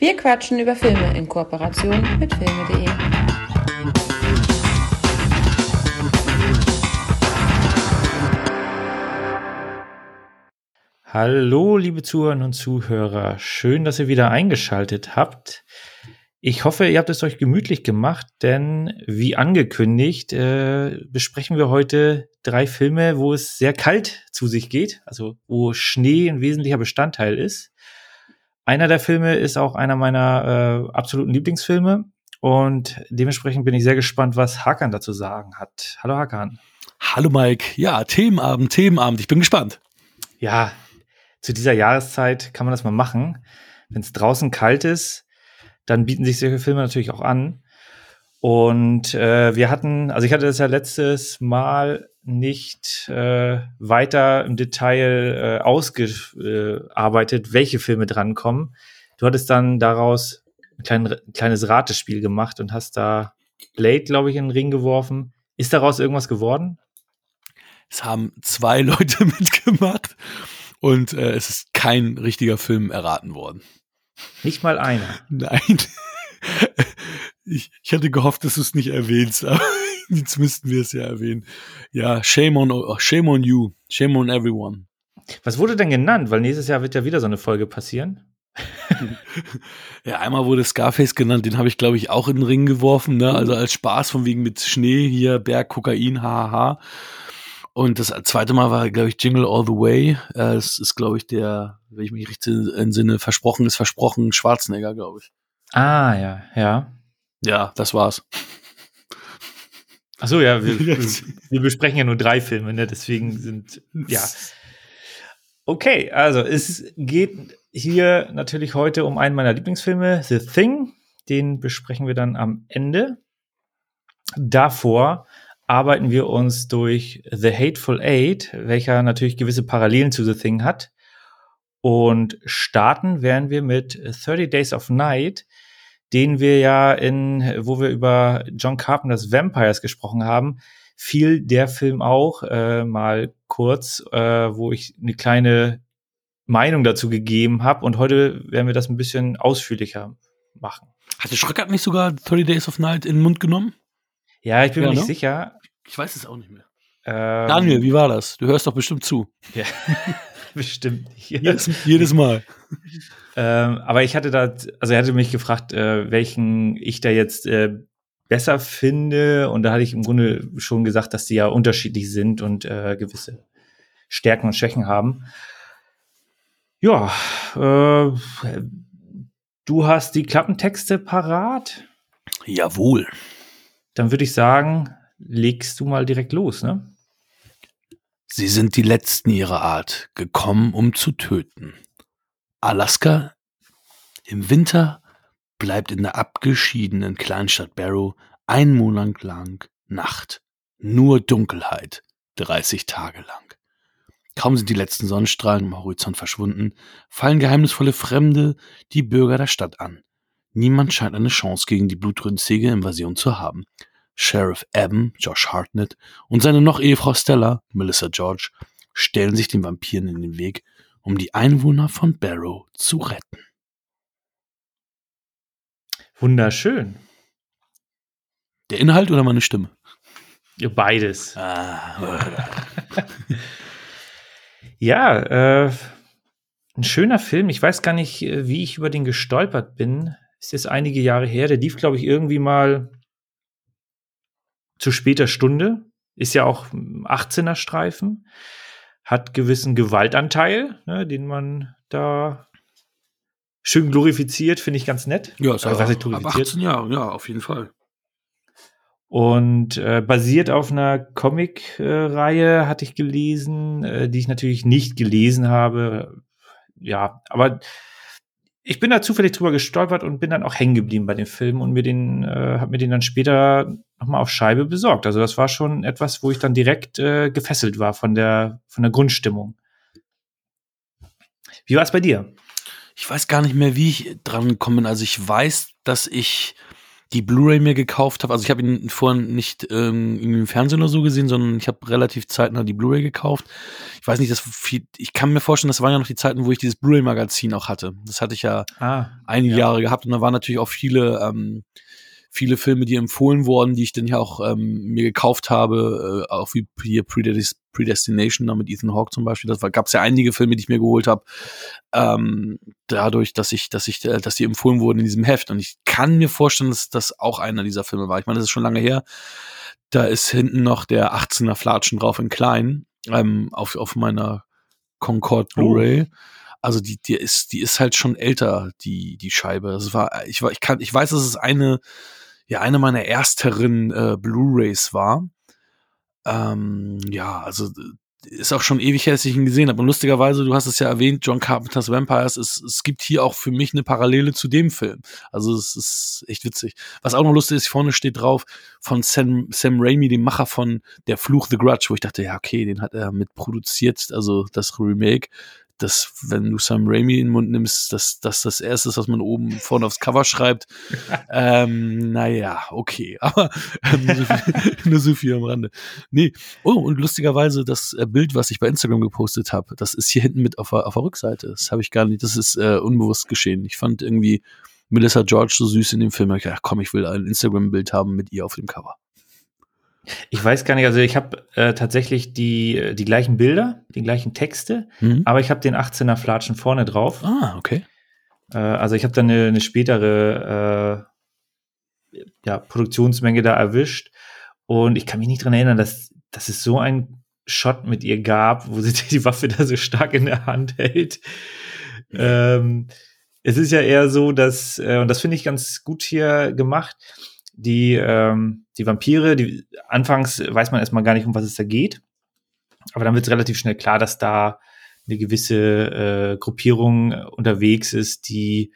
Wir quatschen über Filme in Kooperation mit filme.de. Hallo, liebe Zuhörerinnen und Zuhörer. Schön, dass ihr wieder eingeschaltet habt. Ich hoffe, ihr habt es euch gemütlich gemacht, denn wie angekündigt, äh, besprechen wir heute drei Filme, wo es sehr kalt zu sich geht, also wo Schnee ein wesentlicher Bestandteil ist. Einer der Filme ist auch einer meiner äh, absoluten Lieblingsfilme und dementsprechend bin ich sehr gespannt, was Hakan dazu sagen hat. Hallo Hakan. Hallo Mike. Ja, Themenabend, Themenabend. Ich bin gespannt. Ja, zu dieser Jahreszeit kann man das mal machen. Wenn es draußen kalt ist, dann bieten sich solche Filme natürlich auch an. Und äh, wir hatten, also ich hatte das ja letztes Mal nicht äh, weiter im Detail äh, ausgearbeitet, welche Filme drankommen. Du hattest dann daraus ein, klein, ein kleines Ratespiel gemacht und hast da Blade, glaube ich, in den Ring geworfen. Ist daraus irgendwas geworden? Es haben zwei Leute mitgemacht und äh, es ist kein richtiger Film erraten worden. Nicht mal einer. Nein. Ich, ich hatte gehofft, dass du es nicht erwähnst, aber jetzt müssten wir es ja erwähnen. Ja, shame on, oh, shame on you. Shame on everyone. Was wurde denn genannt? Weil nächstes Jahr wird ja wieder so eine Folge passieren. ja, einmal wurde Scarface genannt, den habe ich, glaube ich, auch in den Ring geworfen, ne? Also als Spaß von wegen mit Schnee hier, Berg, Kokain, hahaha. Und das zweite Mal war, glaube ich, Jingle All the Way. Äh, das ist, glaube ich, der, wenn ich mich richtig entsinne, versprochen ist versprochen, Schwarzenegger, glaube ich. Ah, ja, ja. Ja, das war's. Ach so, ja, wir, wir besprechen ja nur drei Filme, ne? Deswegen sind, ja. Okay, also es geht hier natürlich heute um einen meiner Lieblingsfilme, The Thing. Den besprechen wir dann am Ende. Davor arbeiten wir uns durch The Hateful Eight, welcher natürlich gewisse Parallelen zu The Thing hat. Und starten werden wir mit 30 Days of Night, den wir ja in, wo wir über John Carpenters Vampires gesprochen haben, fiel der Film auch äh, mal kurz, äh, wo ich eine kleine Meinung dazu gegeben habe. Und heute werden wir das ein bisschen ausführlicher machen. Hatte Schröckert nicht sogar 30 Days of Night in den Mund genommen? Ja, ich bin ja, mir nicht ne? sicher. Ich weiß es auch nicht mehr. Ähm, Daniel, wie war das? Du hörst doch bestimmt zu. Ja, bestimmt. Jedes, jedes Mal. ähm, aber ich hatte da, also er hatte mich gefragt, äh, welchen ich da jetzt äh, besser finde. Und da hatte ich im Grunde schon gesagt, dass die ja unterschiedlich sind und äh, gewisse Stärken und Schwächen haben. Ja, äh, du hast die Klappentexte parat. Jawohl. Dann würde ich sagen, legst du mal direkt los, ne? Sie sind die letzten ihrer Art, gekommen, um zu töten. Alaska im Winter bleibt in der abgeschiedenen Kleinstadt Barrow ein Monat lang Nacht. Nur Dunkelheit, 30 Tage lang. Kaum sind die letzten Sonnenstrahlen am Horizont verschwunden, fallen geheimnisvolle Fremde die Bürger der Stadt an. Niemand scheint eine Chance gegen die blutrünstige Invasion zu haben. Sheriff Evan, Josh Hartnett, und seine noch Ehefrau Stella, Melissa George, stellen sich den Vampiren in den Weg, um die Einwohner von Barrow zu retten. Wunderschön. Der Inhalt oder meine Stimme? Beides. Ah. ja, äh, ein schöner Film. Ich weiß gar nicht, äh, wie ich über den gestolpert bin. Ist jetzt einige Jahre her. Der lief, glaube ich, irgendwie mal zu später Stunde. Ist ja auch 18er Streifen. Hat gewissen Gewaltanteil, ne, den man da schön glorifiziert, finde ich ganz nett. Ja, ist also, ab, ab 18 Jahre, ja, auf jeden Fall. Und äh, basiert auf einer Comic-Reihe, hatte ich gelesen, äh, die ich natürlich nicht gelesen habe. Ja, aber ich bin da zufällig drüber gestolpert und bin dann auch hängen geblieben bei dem Film und mir den, äh, habe mir den dann später nochmal auf Scheibe besorgt. Also das war schon etwas, wo ich dann direkt äh, gefesselt war von der, von der Grundstimmung. Wie war es bei dir? Ich weiß gar nicht mehr, wie ich dran gekommen bin. Also ich weiß, dass ich die Blu-ray mir gekauft habe. Also ich habe ihn vorhin nicht ähm, im Fernsehen oder so gesehen, sondern ich habe relativ zeitnah die Blu-ray gekauft. Ich weiß nicht, das viel, ich kann mir vorstellen, das waren ja noch die Zeiten, wo ich dieses Blu-ray-Magazin auch hatte. Das hatte ich ja Ah, einige ja. Jahre gehabt und da waren natürlich auch viele ähm, viele Filme, die empfohlen wurden, die ich dann ja auch ähm, mir gekauft habe, äh, auch wie hier Predest Predestination da mit Ethan Hawke zum Beispiel. Das gab es ja einige Filme, die ich mir geholt habe, ähm, dadurch, dass ich, dass ich, äh, dass die empfohlen wurden in diesem Heft. Und ich kann mir vorstellen, dass das auch einer dieser Filme war. Ich meine, das ist schon lange her. Da ist hinten noch der 18er Flatschen drauf in klein ähm, auf auf meiner Concorde Blu-ray. Also die, die ist, die ist halt schon älter, die, die Scheibe. Das war, ich war, ich kann, ich weiß, dass es eine, ja, eine meiner ersteren äh, Blu-rays war. Ähm, ja, also ist auch schon ewig her, dass ich ihn gesehen habe. Und lustigerweise, du hast es ja erwähnt, John Carpenters Vampires, es, es gibt hier auch für mich eine Parallele zu dem Film. Also es ist echt witzig. Was auch noch lustig ist, vorne steht drauf von Sam, Sam Raimi, dem Macher von Der Fluch The Grudge, wo ich dachte, ja, okay, den hat er mit produziert, also das Remake dass, wenn du Sam Raimi in den Mund nimmst, dass das das erste ist, was man oben vorne aufs Cover schreibt. ähm, naja, okay. Aber ähm, nur, so viel, nur so viel am Rande. Nee. Oh, und lustigerweise, das äh, Bild, was ich bei Instagram gepostet habe, das ist hier hinten mit auf der, auf der Rückseite. Das habe ich gar nicht, das ist äh, unbewusst geschehen. Ich fand irgendwie Melissa George so süß in dem Film. Ich dachte, ach komm, ich will ein Instagram-Bild haben mit ihr auf dem Cover. Ich weiß gar nicht, also ich habe äh, tatsächlich die, die gleichen Bilder, die gleichen Texte, Mhm. aber ich habe den 18er Flatschen vorne drauf. Ah, okay. Äh, also ich habe dann eine, eine spätere äh, ja, Produktionsmenge da erwischt und ich kann mich nicht dran erinnern, dass, dass es so ein Shot mit ihr gab, wo sie die Waffe da so stark in der Hand hält. Ähm, es ist ja eher so, dass, äh, und das finde ich ganz gut hier gemacht, die, ähm, die Vampire, die anfangs weiß man erstmal gar nicht, um was es da geht. Aber dann wird es relativ schnell klar, dass da eine gewisse äh, Gruppierung unterwegs ist, die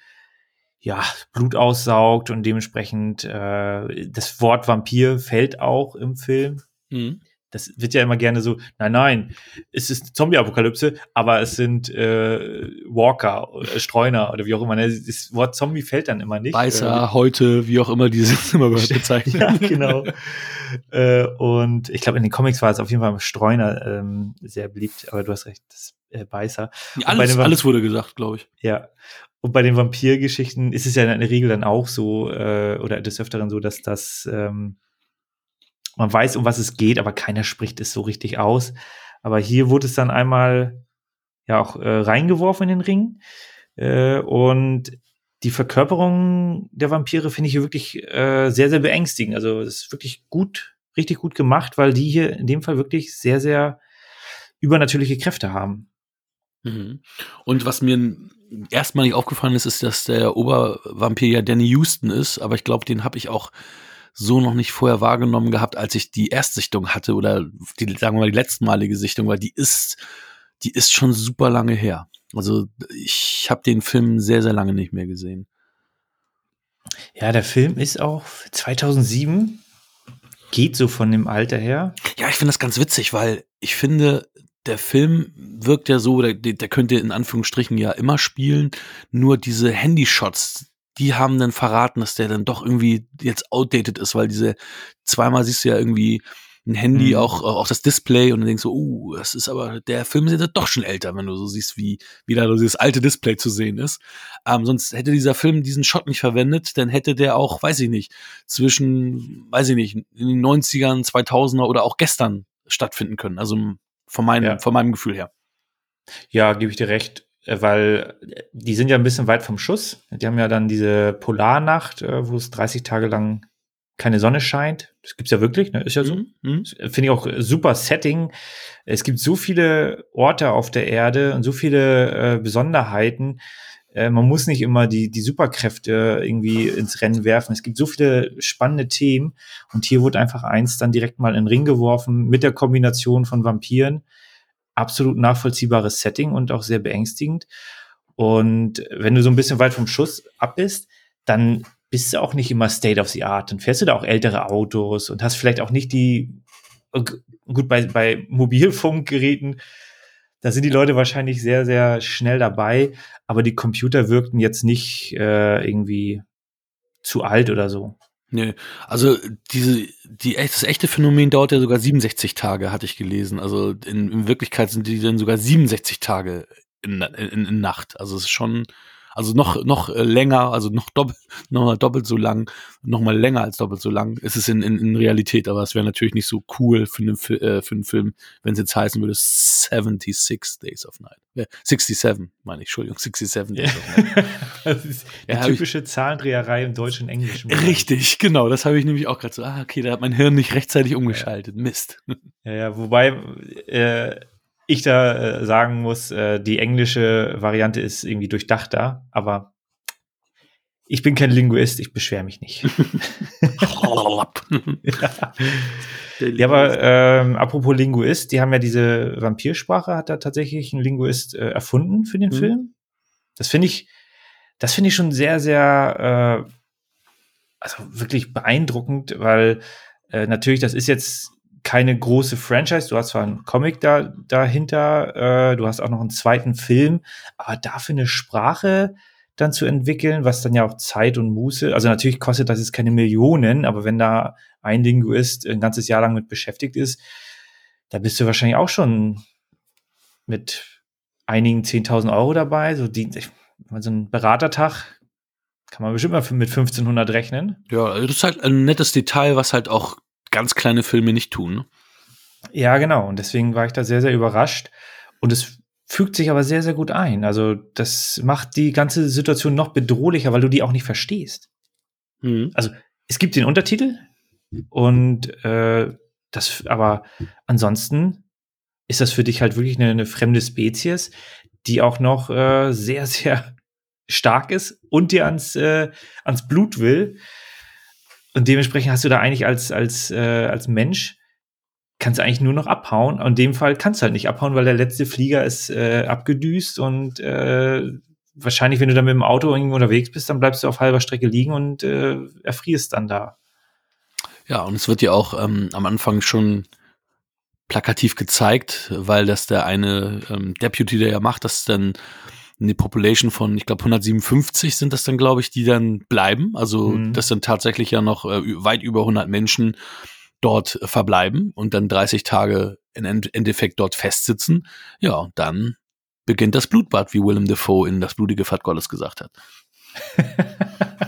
ja Blut aussaugt und dementsprechend äh, das Wort Vampir fällt auch im Film. Mhm. Das wird ja immer gerne so, nein, nein, es ist eine Zombie-Apokalypse, aber es sind äh, Walker, äh, Streuner oder wie auch immer. ne? Das Wort Zombie fällt dann immer nicht. Beißer, heute, wie auch immer die sind immer bezeichnet. ja, genau. äh, und ich glaube, in den Comics war es auf jeden Fall Streuner ähm, sehr beliebt, aber du hast recht, das äh, Beißer. bei Alles, alles wurde gesagt, glaube ich. Ja. Und bei den Vampirgeschichten ist es ja in der Regel dann auch so, äh, oder des Öfteren so, dass das, ähm, man weiß, um was es geht, aber keiner spricht es so richtig aus. Aber hier wurde es dann einmal ja auch äh, reingeworfen in den Ring. Äh, und die Verkörperung der Vampire finde ich hier wirklich äh, sehr, sehr beängstigend. Also es ist wirklich gut, richtig gut gemacht, weil die hier in dem Fall wirklich sehr, sehr übernatürliche Kräfte haben. Mhm. Und was mir erstmal nicht aufgefallen ist, ist, dass der Obervampir ja Danny Houston ist, aber ich glaube, den habe ich auch so noch nicht vorher wahrgenommen gehabt, als ich die Erstsichtung hatte oder die, sagen wir mal, die letztmalige Sichtung, weil die ist, die ist schon super lange her. Also ich habe den Film sehr, sehr lange nicht mehr gesehen. Ja, der Film ist auch 2007, geht so von dem Alter her. Ja, ich finde das ganz witzig, weil ich finde, der Film wirkt ja so, der, der könnte in Anführungsstrichen ja immer spielen, nur diese Handyshots, die haben dann verraten, dass der dann doch irgendwie jetzt outdated ist, weil diese zweimal siehst du ja irgendwie ein Handy, Mhm. auch, auch das Display und dann denkst du, uh, das ist aber, der Film ist ja doch schon älter, wenn du so siehst, wie, wie da dieses alte Display zu sehen ist. Ähm, sonst hätte dieser Film diesen Shot nicht verwendet, dann hätte der auch, weiß ich nicht, zwischen, weiß ich nicht, in den 90ern, 2000er oder auch gestern stattfinden können. Also von meinem, Ja. von meinem Gefühl her. Ja, gebe ich dir recht, weil äh, die sind ja ein bisschen weit vom Schuss. Die haben ja dann diese Polarnacht, äh, wo es 30 Tage lang keine Sonne scheint. Das gibt's ja wirklich, ne? Ist ja so. Mhm. Finde ich auch äh, super Setting. Es gibt so viele Orte auf der Erde und so viele äh, Besonderheiten. Äh, man muss nicht immer die, die Superkräfte irgendwie ins Rennen werfen. Es gibt so viele spannende Themen. Und hier wurde einfach eins dann direkt mal in den Ring geworfen mit der Kombination von Vampiren. Absolut nachvollziehbares Setting und auch sehr beängstigend. Und wenn du so ein bisschen weit vom Schuss ab bist, dann bist du auch nicht immer State of the Art. Dann fährst du da auch ältere Autos und hast vielleicht auch nicht die, gut, bei, bei Mobilfunkgeräten, da sind die Leute wahrscheinlich sehr, sehr schnell dabei, aber die Computer wirkten jetzt nicht äh, irgendwie zu alt oder so. Nee, also diese, die, das echte Phänomen dauert ja sogar 67 Tage, hatte ich gelesen. Also in, in Wirklichkeit sind die dann sogar 67 Tage in, in, in Nacht. Also es ist schon, also noch, noch äh, länger, also noch doppelt, noch mal doppelt so lang, noch mal länger als doppelt so lang ist es in, in, in Realität, aber es wäre natürlich nicht so cool für einen, äh, für einen Film, wenn es jetzt heißen würde 76 Days of Night. Ja, 67, meine ich, Entschuldigung, 67 Days of Night. das ist die ja, typische ich, Zahlendreherei im deutschen Englischen. Richtig, genau, das habe ich nämlich auch gerade so, ah, okay, da hat mein Hirn nicht rechtzeitig umgeschaltet, Mist. Ja, ja, wobei, äh, ich da äh, sagen muss, äh, die englische Variante ist irgendwie durchdachter, aber ich bin kein Linguist, ich beschwere mich nicht. ja. ja. aber ähm, apropos Linguist, die haben ja diese Vampirsprache, hat da tatsächlich ein Linguist äh, erfunden für den mhm. Film. Das finde ich, das finde ich schon sehr, sehr, äh, also wirklich beeindruckend, weil äh, natürlich, das ist jetzt keine große Franchise. Du hast zwar einen Comic da, dahinter, äh, du hast auch noch einen zweiten Film, aber dafür eine Sprache dann zu entwickeln, was dann ja auch Zeit und Muße, also natürlich kostet das jetzt keine Millionen, aber wenn da ein Linguist ein ganzes Jahr lang mit beschäftigt ist, da bist du wahrscheinlich auch schon mit einigen 10.000 Euro dabei. So, die, so ein Beratertag kann man bestimmt mal mit 1500 rechnen. Ja, das ist halt ein nettes Detail, was halt auch ganz kleine Filme nicht tun. Ja, genau. Und deswegen war ich da sehr, sehr überrascht. Und es fügt sich aber sehr, sehr gut ein. Also das macht die ganze Situation noch bedrohlicher, weil du die auch nicht verstehst. Mhm. Also es gibt den Untertitel und äh, das, aber ansonsten ist das für dich halt wirklich eine, eine fremde Spezies, die auch noch äh, sehr, sehr stark ist und dir ans, äh, ans Blut will. Und dementsprechend hast du da eigentlich als, als, äh, als Mensch, kannst du eigentlich nur noch abhauen. Und in dem Fall kannst du halt nicht abhauen, weil der letzte Flieger ist äh, abgedüst und äh, wahrscheinlich, wenn du dann mit dem Auto irgendwo unterwegs bist, dann bleibst du auf halber Strecke liegen und äh, erfrierst dann da. Ja, und es wird ja auch ähm, am Anfang schon plakativ gezeigt, weil das der eine ähm, Deputy, der ja macht, das dann eine Population von, ich glaube, 157 sind das dann, glaube ich, die dann bleiben. Also mhm. das sind tatsächlich ja noch äh, weit über 100 Menschen dort verbleiben und dann 30 Tage im Endeffekt dort festsitzen. Ja, und dann beginnt das Blutbad, wie Willem Dafoe in Das blutige Fat Gottes gesagt hat.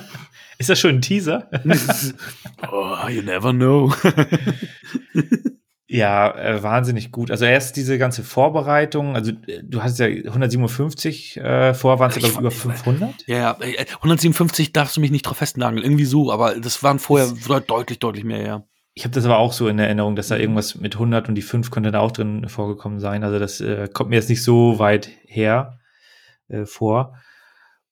Ist das schon ein Teaser? oh, you never know. Ja, äh, wahnsinnig gut. Also erst diese ganze Vorbereitung, also äh, du hast ja 157, äh, vorher waren es glaube ich über 500. Ja, ja, 157 äh, darfst du mich nicht drauf festnageln, irgendwie so, aber das waren vorher das, deutlich, deutlich mehr, ja. Ich habe das aber auch so in Erinnerung, dass da irgendwas mit 100 und die 5 könnte da auch drin vorgekommen sein. Also das äh, kommt mir jetzt nicht so weit her äh, vor.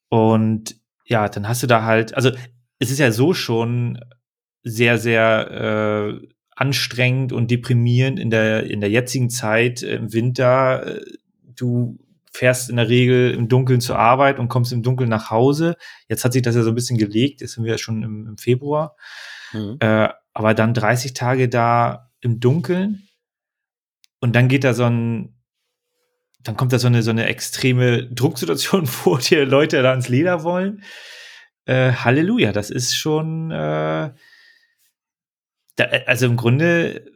Und ja, dann hast du da halt, also es ist ja so schon sehr, sehr äh, anstrengend und deprimierend in der, in der jetzigen Zeit äh, im Winter. Äh, du fährst in der Regel im Dunkeln zur Arbeit und kommst im Dunkeln nach Hause. Jetzt hat sich das ja so ein bisschen gelegt, jetzt sind wir ja schon im, im Februar. Mhm. Äh, aber dann 30 Tage da im Dunkeln und dann geht da so ein, dann kommt da so eine, so eine extreme Drucksituation vor, die Leute da ins Leder wollen. Äh, Halleluja, das ist schon, äh, da, also im Grunde,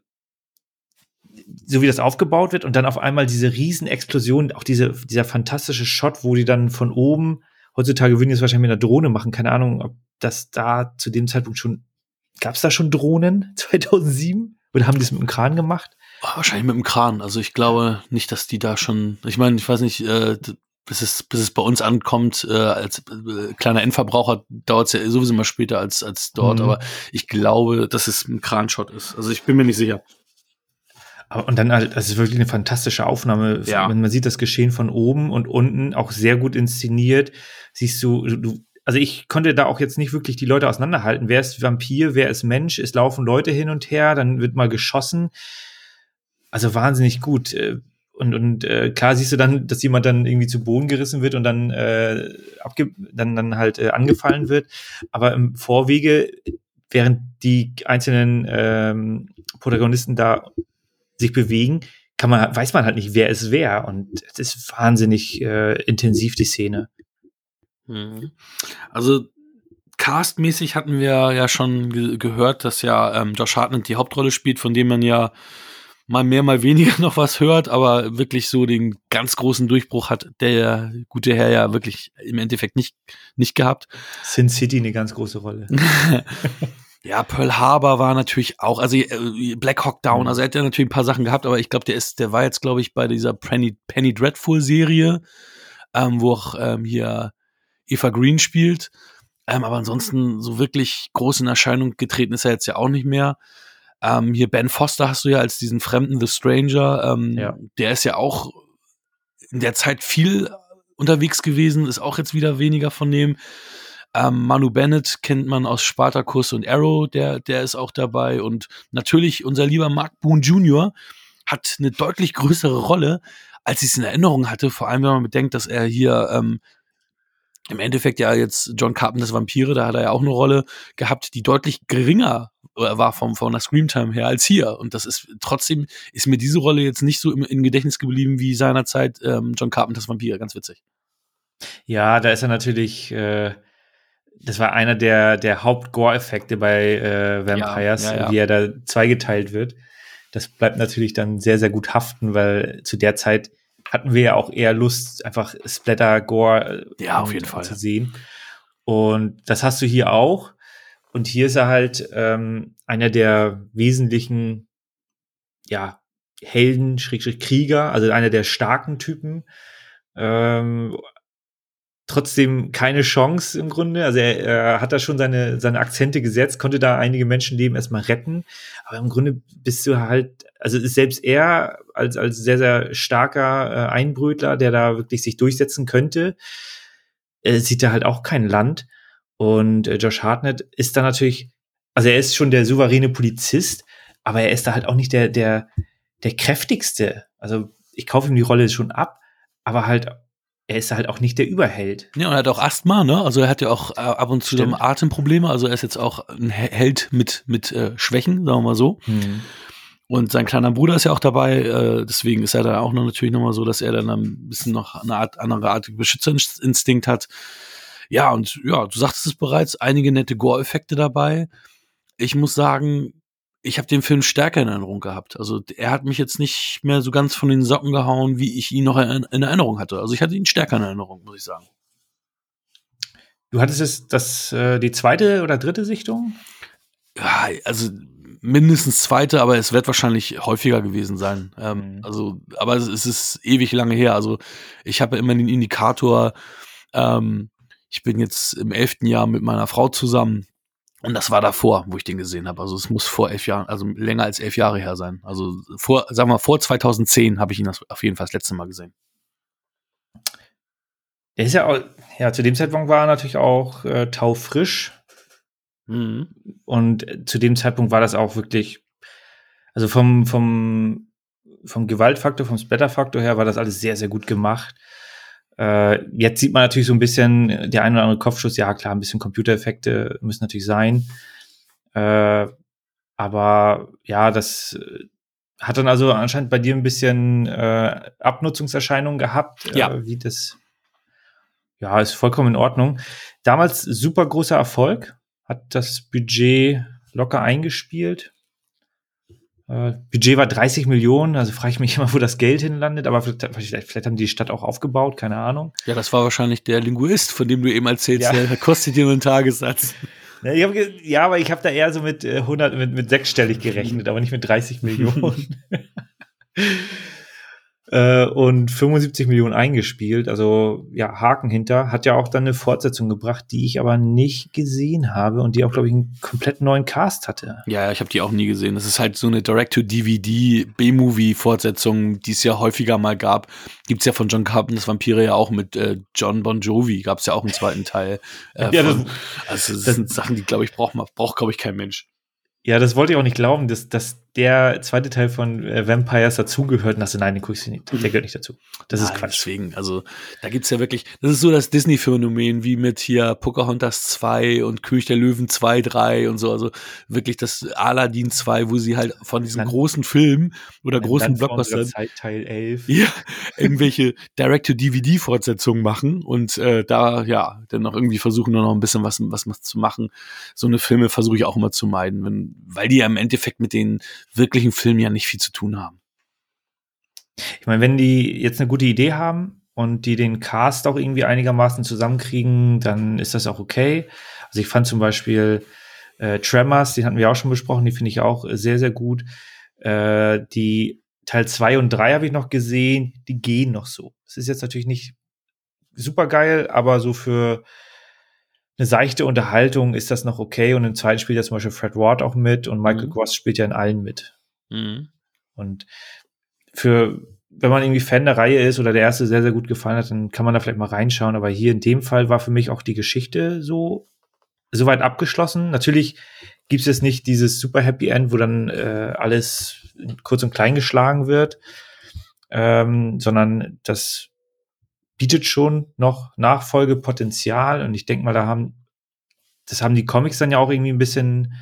so wie das aufgebaut wird und dann auf einmal diese Riesenexplosion, auch diese, dieser fantastische Shot, wo die dann von oben, heutzutage würden die es wahrscheinlich mit einer Drohne machen, keine Ahnung, ob das da zu dem Zeitpunkt schon, gab es da schon Drohnen 2007? Oder haben die es mit dem Kran gemacht? Wahrscheinlich mit dem Kran. Also ich glaube nicht, dass die da schon, ich meine, ich weiß nicht, äh, bis es, bis es bei uns ankommt, äh, als äh, kleiner Endverbraucher dauert es ja sowieso mal später als, als dort, mhm. aber ich glaube, dass es ein Kranshot ist. Also ich bin mir nicht sicher. Aber, und dann, halt, das ist wirklich eine fantastische Aufnahme. Ja. Man sieht das Geschehen von oben und unten, auch sehr gut inszeniert. Siehst du, du, also ich konnte da auch jetzt nicht wirklich die Leute auseinanderhalten. Wer ist Vampir, wer ist Mensch? Es laufen Leute hin und her, dann wird mal geschossen. Also wahnsinnig gut. Und, und äh, klar siehst du dann, dass jemand dann irgendwie zu Boden gerissen wird und dann äh, abge dann, dann halt äh, angefallen wird. Aber im Vorwege, während die einzelnen ähm, Protagonisten da sich bewegen, kann man, weiß man halt nicht, wer ist wer. Und es ist wahnsinnig äh, intensiv, die Szene. Mhm. Also castmäßig hatten wir ja schon ge gehört, dass ja ähm, Josh Hartnett die Hauptrolle spielt, von dem man ja mal mehr, mal weniger noch was hört, aber wirklich so den ganz großen Durchbruch hat der gute Herr ja wirklich im Endeffekt nicht, nicht gehabt. Sin City eine ganz große Rolle. Ja, Pearl Harbor war natürlich auch, also äh, Black Hawk Down, Mhm. also er hat ja natürlich ein paar Sachen gehabt, aber ich glaube, der ist, der war jetzt, glaube ich, bei dieser Penny, Penny Dreadful Serie, ähm, wo auch ähm, hier Eva Green spielt. Ähm, aber ansonsten so wirklich groß in Erscheinung getreten ist er jetzt ja auch nicht mehr. Ähm, hier Ben Foster hast du ja als diesen Fremden The Stranger. Ähm, Ja. Der ist ja auch in der Zeit viel unterwegs gewesen, ist auch jetzt wieder weniger von dem. Ähm, Manu Bennett kennt man aus Spartacus und Arrow, der, der ist auch dabei. Und natürlich unser lieber Mark Boone Jr. hat eine deutlich größere Rolle, als ich es in Erinnerung hatte. Vor allem, wenn man bedenkt, dass er hier ähm, im Endeffekt ja jetzt John Carpenters Vampire, da hat er ja auch eine Rolle gehabt, die deutlich geringer äh, war vom, von der Screamtime her als hier. Und das ist trotzdem ist mir diese Rolle jetzt nicht so im, im Gedächtnis geblieben wie seinerzeit ähm, John Carpenters Vampire. Ganz witzig. Ja, da ist er natürlich, äh, das war einer der, der Haupt-Gore-Effekte bei äh, Vampires, Ja, ja, ja. wie er da zweigeteilt wird. Das bleibt natürlich dann sehr, sehr gut haften, weil zu der Zeit hatten wir ja auch eher Lust, einfach Splatter-Gore äh, Ja, auf jeden Fall. zu sehen. Und das hast du hier auch. Und hier ist er halt ähm, einer der wesentlichen, ja, Helden, Schrägstrich Krieger, also einer der starken Typen. Ähm, trotzdem keine Chance im Grunde. Also er, er hat da schon seine, seine Akzente gesetzt, konnte da einige Menschenleben erstmal retten. Aber im Grunde bist du halt, also ist selbst er als, als sehr, sehr starker äh, Einbrötler, der da wirklich sich durchsetzen könnte, äh, sieht er halt auch kein Land. Und äh, Josh Hartnett ist da natürlich, also er ist schon der souveräne Polizist, aber er ist da halt auch nicht der, der, der kräftigste. Also ich kaufe ihm die Rolle schon ab, aber halt, er ist halt auch nicht der Überheld. Ja, und er hat auch Asthma, ne? Also er hat ja auch äh, ab und zu Stimmt. Atemprobleme. Also er ist jetzt auch ein He- Held mit, mit äh, Schwächen, sagen wir mal so. Und sein kleiner Bruder ist ja auch dabei, äh, deswegen ist er dann auch noch natürlich nochmal so, dass er dann ein bisschen noch eine Art, andere Art Beschützerinstinkt hat. Ja, und ja, du sagtest es bereits, einige nette Gore-Effekte dabei. Ich muss sagen, ich habe den Film stärker in Erinnerung gehabt. Also er hat mich jetzt nicht mehr so ganz von den Socken gehauen, wie ich ihn noch in, in Erinnerung hatte. Also ich hatte ihn stärker in Erinnerung, muss ich sagen. Du hattest es, das, äh, die zweite oder dritte Sichtung? Ja, also mindestens zweite, aber es wird wahrscheinlich häufiger gewesen sein. Ähm, Mhm. Also, aber es es ist ewig lange her. Also ich habe ja immer den Indikator, ähm, ich bin jetzt im elften Jahr mit meiner Frau zusammen. Und das war davor, wo ich den gesehen habe. Also es muss vor elf Jahren, also länger als elf Jahre her sein. Also vor, sagen wir, vor 2010 habe ich ihn das auf jeden Fall das letzte Mal gesehen. Der ist ja auch, ja, zu dem Zeitpunkt war er natürlich auch äh, taufrisch. Mhm. Und äh, zu dem Zeitpunkt war das auch wirklich, also vom, vom, vom Gewaltfaktor, vom Splatterfaktor her war das alles sehr, sehr gut gemacht. Äh, jetzt sieht man natürlich so ein bisschen äh, der ein oder andere Kopfschuss, ja klar, ein bisschen Computereffekte müssen natürlich sein. Äh, aber ja, das äh, hat dann also anscheinend bei dir ein bisschen äh, Abnutzungserscheinungen gehabt, Ja. äh, wie das ja, ist vollkommen in Ordnung. Damals super großer Erfolg, hat das Budget locker eingespielt. Äh, Budget war 30 Millionen, also frage ich mich immer, wo das Geld hinlandet, aber vielleicht, vielleicht, vielleicht haben die die Stadt auch aufgebaut, keine Ahnung. Ja, das war wahrscheinlich der Linguist, von dem du eben erzählst, Ja. der kostet dir nur einen Tagessatz. Ja, hab, ja aber ich habe da eher so mit äh, 100, mit, mit sechsstellig gerechnet, aber nicht mit 30 Millionen. Äh, und 75 Millionen eingespielt, also ja, Haken hinter, hat ja auch dann eine Fortsetzung gebracht, die ich aber nicht gesehen habe und die auch, glaube ich, einen komplett neuen Cast hatte. Ja, ich habe die auch nie gesehen. Das ist halt so eine Direct-to-DVD B-Movie-Fortsetzung, die es ja häufiger mal gab. Gibt's ja von John Carpenters Vampire ja auch mit äh, John Bon Jovi. Gab's ja auch einen zweiten Teil. Äh, Ja, von, das- also das, das- sind Sachen, die glaube ich braucht man braucht glaube ich kein Mensch. Ja, das wollte ich auch nicht glauben, dass, dass der zweite Teil von äh, Vampires dazugehört und du, nein, den guckst du nicht. Der gehört nicht dazu. Das ist Nein, Quatsch. Deswegen, also da gibt's ja wirklich, das ist so das Disney-Phänomen, wie mit hier Pocahontas 2 und König der Löwen 2, 3 und so, also wirklich das Aladdin 2, wo sie halt von diesen Dann- großen Filmen oder großen Blockbustern Teil 11. ja, irgendwelche Direct-to-DVD-Fortsetzungen machen und äh, da ja dann noch irgendwie versuchen nur noch ein bisschen was, was zu machen. So eine Filme versuche ich auch immer zu meiden, wenn, weil die ja im Endeffekt mit den wirklichen Filmen ja nicht viel zu tun haben. Ich meine, wenn die jetzt eine gute Idee haben und die den Cast auch irgendwie einigermaßen zusammenkriegen, dann ist das auch okay. Also ich fand zum Beispiel äh, Tremors, den hatten wir auch schon besprochen, die finde ich auch sehr, sehr gut. Äh, die Teil 2 und 3 habe ich noch gesehen, die gehen noch so. Es ist jetzt natürlich nicht super geil, aber so für eine seichte Unterhaltung ist das noch okay. Und im zweiten spielt ja zum Beispiel Fred Ward auch mit und Michael Mhm. Gross spielt ja in allen mit. Mhm. Und für, wenn man irgendwie Fan der Reihe ist oder der erste sehr, sehr gut gefallen hat, dann kann man da vielleicht mal reinschauen. Aber hier in dem Fall war für mich auch die Geschichte so, so weit abgeschlossen. Natürlich gibt es jetzt nicht dieses super Happy End, wo dann äh, alles kurz und klein geschlagen wird, ähm, sondern das bietet schon noch Nachfolgepotenzial. Und ich denke mal, da haben, das haben die Comics dann ja auch irgendwie ein bisschen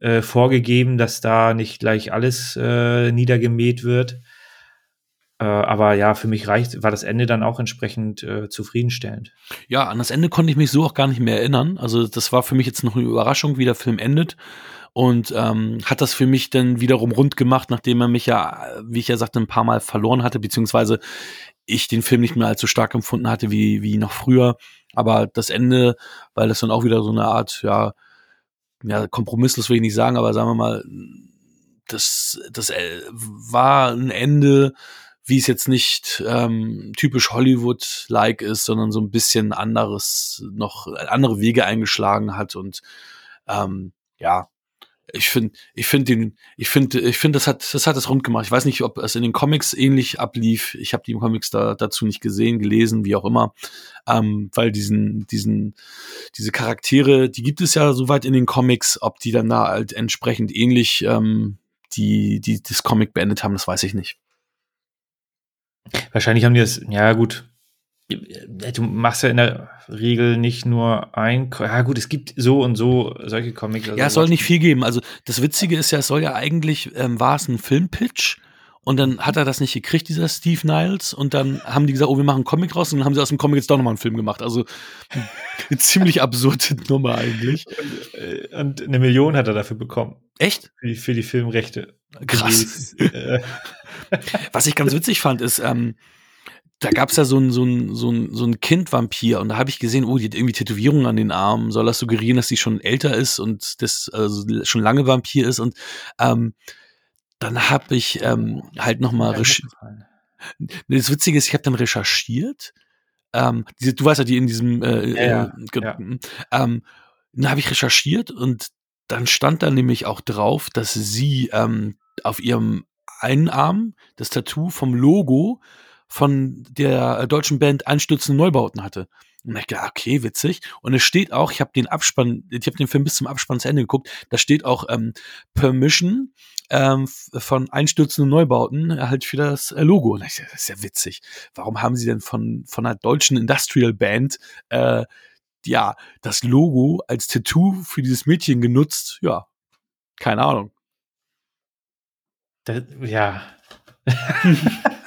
äh, vorgegeben, dass da nicht gleich alles äh, niedergemäht wird. Äh, aber ja, für mich reicht, war das Ende dann auch entsprechend äh, zufriedenstellend. Ja, an das Ende konnte ich mich so auch gar nicht mehr erinnern. Also das war für mich jetzt noch eine Überraschung, wie der Film endet. Und ähm, hat das für mich dann wiederum rund gemacht, nachdem er mich ja, wie ich ja sagte, ein paar Mal verloren hatte, beziehungsweise ich den Film nicht mehr allzu stark empfunden hatte wie, wie noch früher. Aber das Ende, weil das dann auch wieder so eine Art, ja, ja, kompromisslos will ich nicht sagen, aber sagen wir mal, das, das äh, war ein Ende, wie es jetzt nicht ähm, typisch Hollywood-like ist, sondern so ein bisschen anderes, noch andere Wege eingeschlagen hat und ähm, ja, ich finde, ich finde den, ich finde, ich finde, das hat, das hat es rund gemacht. Ich weiß nicht, ob es in den Comics ähnlich ablief. Ich habe die Comics da dazu nicht gesehen, gelesen, wie auch immer, ähm, weil diesen, diesen, diese Charaktere, die gibt es ja soweit in den Comics, ob die dann da halt entsprechend ähnlich ähm, die, die das Comic beendet haben, das weiß ich nicht. Wahrscheinlich haben die das, ja gut, du machst ja in der Regel nicht nur ein, ja gut, es gibt so und so solche Comics. Also Ja, es soll nicht viel geben. Also das Witzige ist ja, es soll ja eigentlich, ähm, war es ein Filmpitch und dann hat er das nicht gekriegt, dieser Steve Niles und dann haben die gesagt, oh, wir machen einen Comic raus und dann haben sie aus dem Comic jetzt doch nochmal einen Film gemacht. Also eine ziemlich absurde Nummer eigentlich. Äh, Und eine Million hat er dafür bekommen. Echt? Für die, für die Filmrechte. Krass. Äh, Was ich ganz witzig fand, ist, ähm, da gab's ja so ein, so ein, so ein, so ein Kind-Vampir und da habe ich gesehen, oh, die hat irgendwie Tätowierungen an den Armen. Soll das suggerieren, dass sie schon älter ist und das also schon lange Vampir ist? Und ähm, dann habe ich ähm, halt nochmal recherchiert. Das Witzige ist, ich habe dann recherchiert. Ähm, diese, du weißt ja, die in diesem äh, Ja, ja, äh, ja. ähm, dann habe ich recherchiert und dann stand da nämlich auch drauf, dass sie ähm, auf ihrem einen Arm das Tattoo vom Logo von der äh, deutschen Band Einstürzende Neubauten hatte. Und ich dachte, okay, witzig. Und es steht auch, ich habe den Abspann, ich habe den Film bis zum Abspann zu Ende geguckt, da steht auch ähm, Permission ähm, von Einstürzende Neubauten halt für das äh, Logo. Und ich dachte, das ist ja witzig. Warum haben sie denn von, von einer deutschen Industrial Band äh, ja, das Logo als Tattoo für dieses Mädchen genutzt? Ja, keine Ahnung. Das, ja.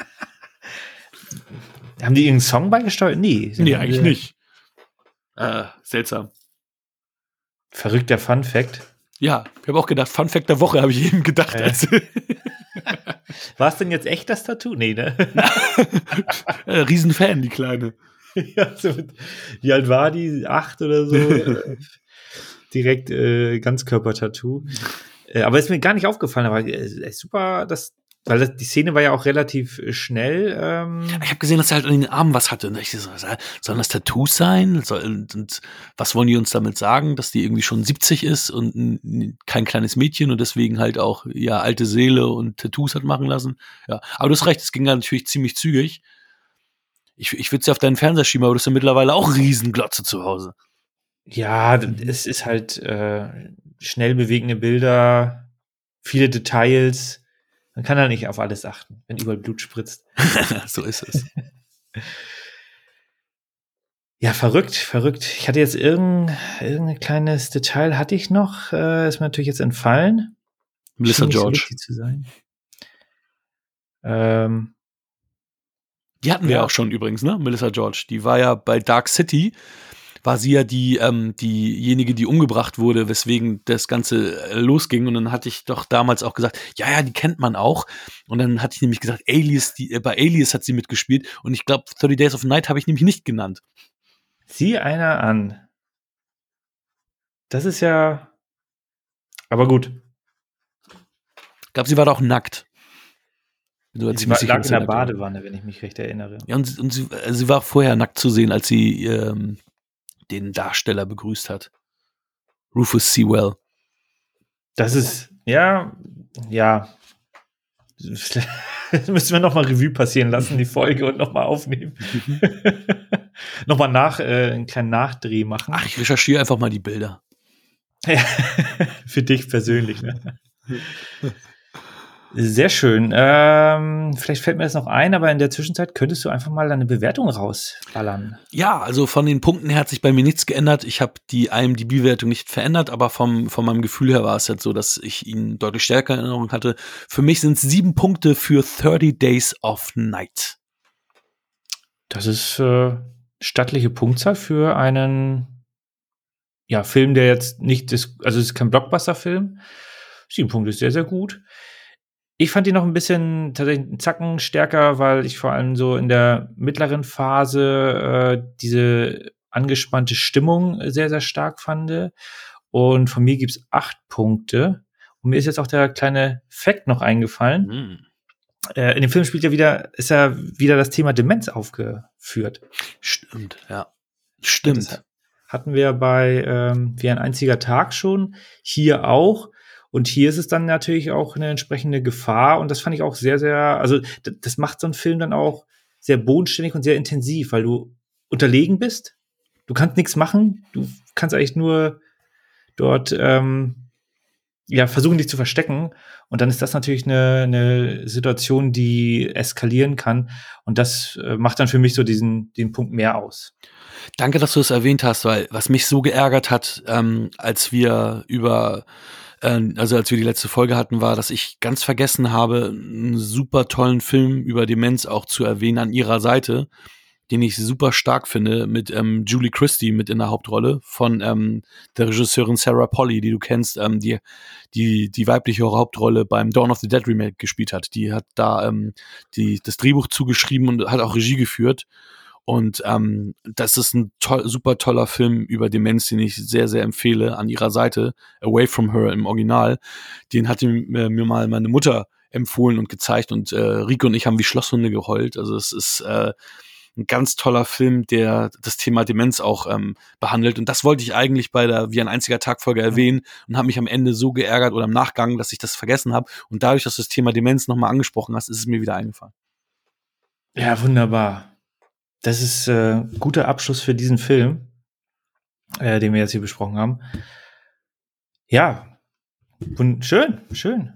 Haben die irgendeinen Song beigesteuert? Nee. Nee, eigentlich nicht. Äh, seltsam. Verrückter Fun Fact. Ja, ich habe auch gedacht, Fun Fact der Woche habe ich eben gedacht. Äh. War es denn jetzt echt das Tattoo? Nee, ne? äh, Riesenfan, die Kleine. ja, so mit, wie alt war die? Acht oder so? Direkt äh, Ganzkörper-Tattoo. Äh, aber ist mir gar nicht aufgefallen, aber äh, super, das, weil das, die Szene war ja auch relativ äh, schnell. Ähm, Ich habe gesehen, dass er halt an den Armen was hatte. Und ich so, sollen das Tattoos sein? Soll, und, und was wollen die uns damit sagen? Dass die irgendwie schon 70 ist und kein kleines Mädchen und deswegen halt auch ja alte Seele und Tattoos hat machen lassen. Ja, aber du hast recht, es ging dann natürlich ziemlich zügig. Ich, ich würde sie auf deinen Fernseher schieben, aber du hast ja mittlerweile auch Riesenglotze zu Hause. ja, es ist halt äh, schnell bewegende Bilder. viele Details. Man kann da nicht auf alles achten, wenn überall Blut spritzt. so ist es. Ja, verrückt, verrückt. Ich hatte jetzt irgendein, irgendein kleines Detail hatte ich noch, äh, ist mir natürlich jetzt entfallen. Melissa so George. wichtig zu sein. Ähm, Die hatten wir Ja. auch schon übrigens, ne? Melissa George. Die war ja bei Dark City, war sie ja die, ähm, diejenige, die umgebracht wurde, weswegen das Ganze äh, losging. Und dann hatte ich doch damals auch gesagt, ja, ja, die kennt man auch. Und dann hatte ich nämlich gesagt, Alias, die, äh, bei Alias hat sie mitgespielt. Und ich glaube, 30 Days of Night habe ich nämlich nicht genannt. sieh einer an. Das ist ja. Aber gut. Ich glaube, sie war da auch nackt. Du Sie war, lag in der Badewanne, wenn ich mich recht erinnere. Ja, und, sie- und sie, äh, sie war vorher nackt zu sehen, als sie ähm, den Darsteller begrüßt hat. Rufus Sewell. Das ist, ja, ja. Müssen wir nochmal Revue passieren lassen, die Folge, und nochmal aufnehmen. nochmal nach, äh, einen kleinen Nachdreh machen. Ach, ich recherchiere einfach mal die Bilder. Für dich persönlich, ne? Sehr schön. Ähm, vielleicht fällt mir das noch ein, aber in der Zwischenzeit könntest du einfach mal deine Bewertung rausballern. Ja, also von den Punkten her hat sich bei mir nichts geändert. Ich habe die IMDb-Bewertung nicht verändert, aber vom, von meinem Gefühl her war es jetzt so, dass ich ihn deutlich stärker in Erinnerung hatte. Für mich sind es sieben Punkte für 30 Days of Night. Das ist äh, stattliche Punktzahl für einen ja, Film, der jetzt nicht, also es ist kein Blockbuster-Film. Sieben Punkte ist sehr, sehr gut. Ich fand ihn noch ein bisschen tatsächlich einen Zacken stärker, weil ich vor allem so in der mittleren Phase äh, diese angespannte Stimmung sehr, sehr stark fand. Und von mir gibt's acht Punkte. Und mir ist jetzt auch der kleine Fact noch eingefallen. Hm. Äh, in dem Film spielt ja wieder, ist ja wieder das Thema Demenz aufgeführt. Stimmt, ja. Stimmt. Das hatten wir bei ähm, Wie ein einziger Tag schon, hier auch. Und hier ist es dann natürlich auch eine entsprechende Gefahr. Und das fand ich auch sehr, sehr, also das macht so einen Film dann auch sehr bodenständig und sehr intensiv, weil du unterlegen bist. Du kannst nichts machen. Du kannst eigentlich nur dort ähm, ja, versuchen, dich zu verstecken. Und dann ist das natürlich eine, eine Situation, die eskalieren kann. Und das äh, macht dann für mich so diesen, den Punkt mehr aus. Danke, dass du es erwähnt hast, weil was mich so geärgert hat, ähm, als wir über, also als wir die letzte Folge hatten, war, dass ich ganz vergessen habe, einen super tollen Film über Demenz auch zu erwähnen an ihrer Seite, den ich super stark finde, mit ähm, Julie Christie mit in der Hauptrolle von ähm, der Regisseurin Sarah Polly, die du kennst, ähm, die, die die weibliche Hauptrolle beim Dawn of the Dead Remake gespielt hat. Die hat da ähm, die, das Drehbuch zugeschrieben und hat auch Regie geführt. Und ähm, das ist ein toll, super toller Film über Demenz, den ich sehr, sehr empfehle an ihrer Seite, Away from Her im Original. Den hatte mir, mir mal meine Mutter empfohlen und gezeigt und äh, Rico und ich haben wie Schlosshunde geheult. Also es ist äh, ein ganz toller Film, der das Thema Demenz auch ähm, behandelt. Und das wollte ich eigentlich bei der Wie ein einziger Tagfolge erwähnen und habe mich am Ende so geärgert oder im Nachgang, dass ich das vergessen habe. Und dadurch, dass du das Thema Demenz nochmal angesprochen hast, ist es mir wieder eingefallen. Ja, wunderbar. Das ist äh, guter Abschluss für diesen Film, äh, den wir jetzt hier besprochen haben. Ja, wund- schön, schön.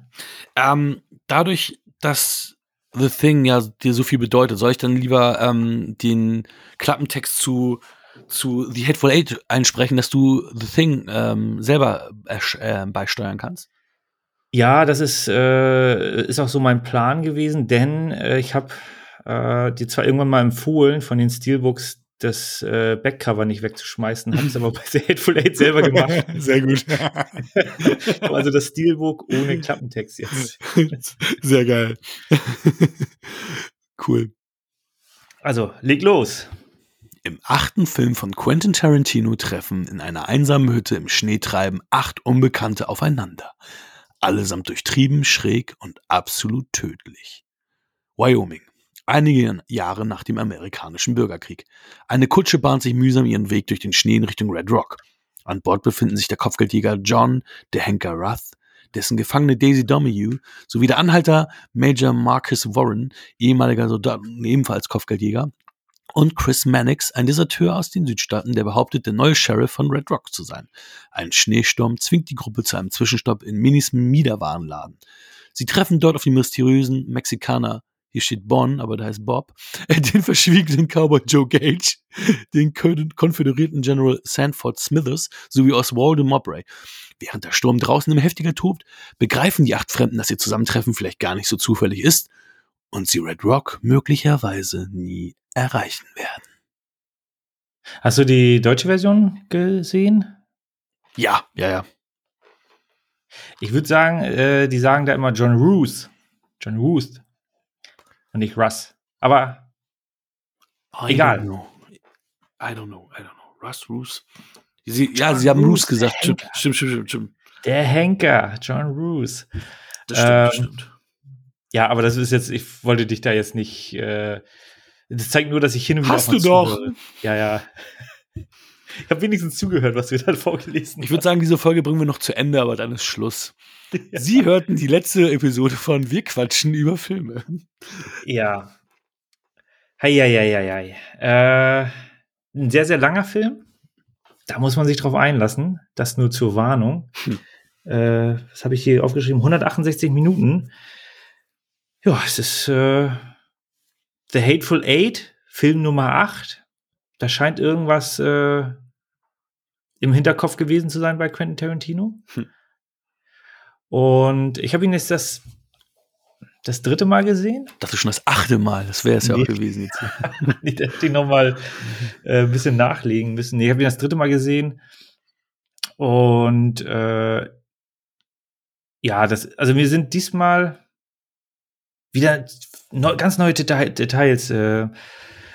Ähm, dadurch, dass The Thing ja dir so viel bedeutet, soll ich dann lieber ähm, den Klappentext zu, zu The Hateful Eight einsprechen, dass du The Thing ähm, selber ersch- äh, beisteuern kannst? Ja, das ist, äh, ist auch so mein Plan gewesen, denn äh, ich habe äh, dir zwar irgendwann mal empfohlen, von den Steelbooks das äh, Backcover nicht wegzuschmeißen, habe es aber bei The Hateful Eight selber gemacht. Sehr gut. also das Steelbook ohne Klappentext jetzt. Sehr geil. cool. Also, leg los. Im achten Film von Quentin Tarantino treffen in einer einsamen Hütte im Schneetreiben acht Unbekannte aufeinander. Allesamt durchtrieben, schräg und absolut tödlich. Wyoming. Einige Jahre nach dem amerikanischen Bürgerkrieg. Eine Kutsche bahnt sich mühsam ihren Weg durch den Schnee in Richtung Red Rock. An Bord befinden sich der Kopfgeldjäger John, der Henker Ruth, dessen Gefangene Daisy Donoghue sowie der Anhalter Major Marcus Warren, ehemaliger Soldat und ebenfalls Kopfgeldjäger, und Chris Mannix, ein Deserteur aus den Südstaaten, der behauptet, der neue Sheriff von Red Rock zu sein. Ein Schneesturm zwingt die Gruppe zu einem Zwischenstopp in Minis Miederwarenladen. Sie treffen dort auf den mysteriösen Mexikaner, hier steht Bon, aber da heißt Bob, den verschwiegenen Cowboy Joe Gage, den konföderierten General Sanford Smithers sowie Oswaldo Mowbray. Während der Sturm draußen im heftiger tobt, begreifen die acht Fremden, dass ihr Zusammentreffen vielleicht gar nicht so zufällig ist und sie Red Rock möglicherweise nie erreichen werden. Hast du die deutsche Version gesehen? Ja, ja, ja. Ich würde sagen, äh, die sagen da immer John Roos. John Roos. Und nicht Russ. Aber I egal. Don't I don't know, I don't know. Russ, Roos. Sie, ja, sie haben Roos gesagt. Stimmt, stimmt, stimmt, stimmt. Der Henker, John Roos. Das stimmt, ähm, das stimmt. Ja, aber das ist jetzt, ich wollte dich da jetzt nicht. Äh, das zeigt nur, dass ich hin und wieder. Hast du doch! Zuhöre. Ja, ja. Ich habe wenigstens zugehört, was wir da vorgelesen Ich würde sagen, diese Folge bringen wir noch zu Ende, aber dann ist Schluss. Sie hörten die letzte Episode von Wir quatschen über Filme. Ja. Hei, hei, hei, hei. Äh, ein sehr, sehr langer Film. Da muss man sich drauf einlassen. Das nur zur Warnung. Hm. Äh, was habe ich hier aufgeschrieben? 168 Minuten. Ja, es ist äh, The Hateful Eight, Film Nummer 8. Da scheint irgendwas äh, im Hinterkopf gewesen zu sein bei Quentin Tarantino. Hm. Und ich habe ihn jetzt das, das dritte Mal gesehen. Das ist schon das achte Mal, das wäre es nee. ja auch gewesen jetzt. ich hätte ihn nochmal äh, ein bisschen nachlegen müssen. Nee, ich habe ihn das dritte Mal gesehen. Und äh, ja, das, also mir sind diesmal wieder neu, ganz neue Deta Details äh,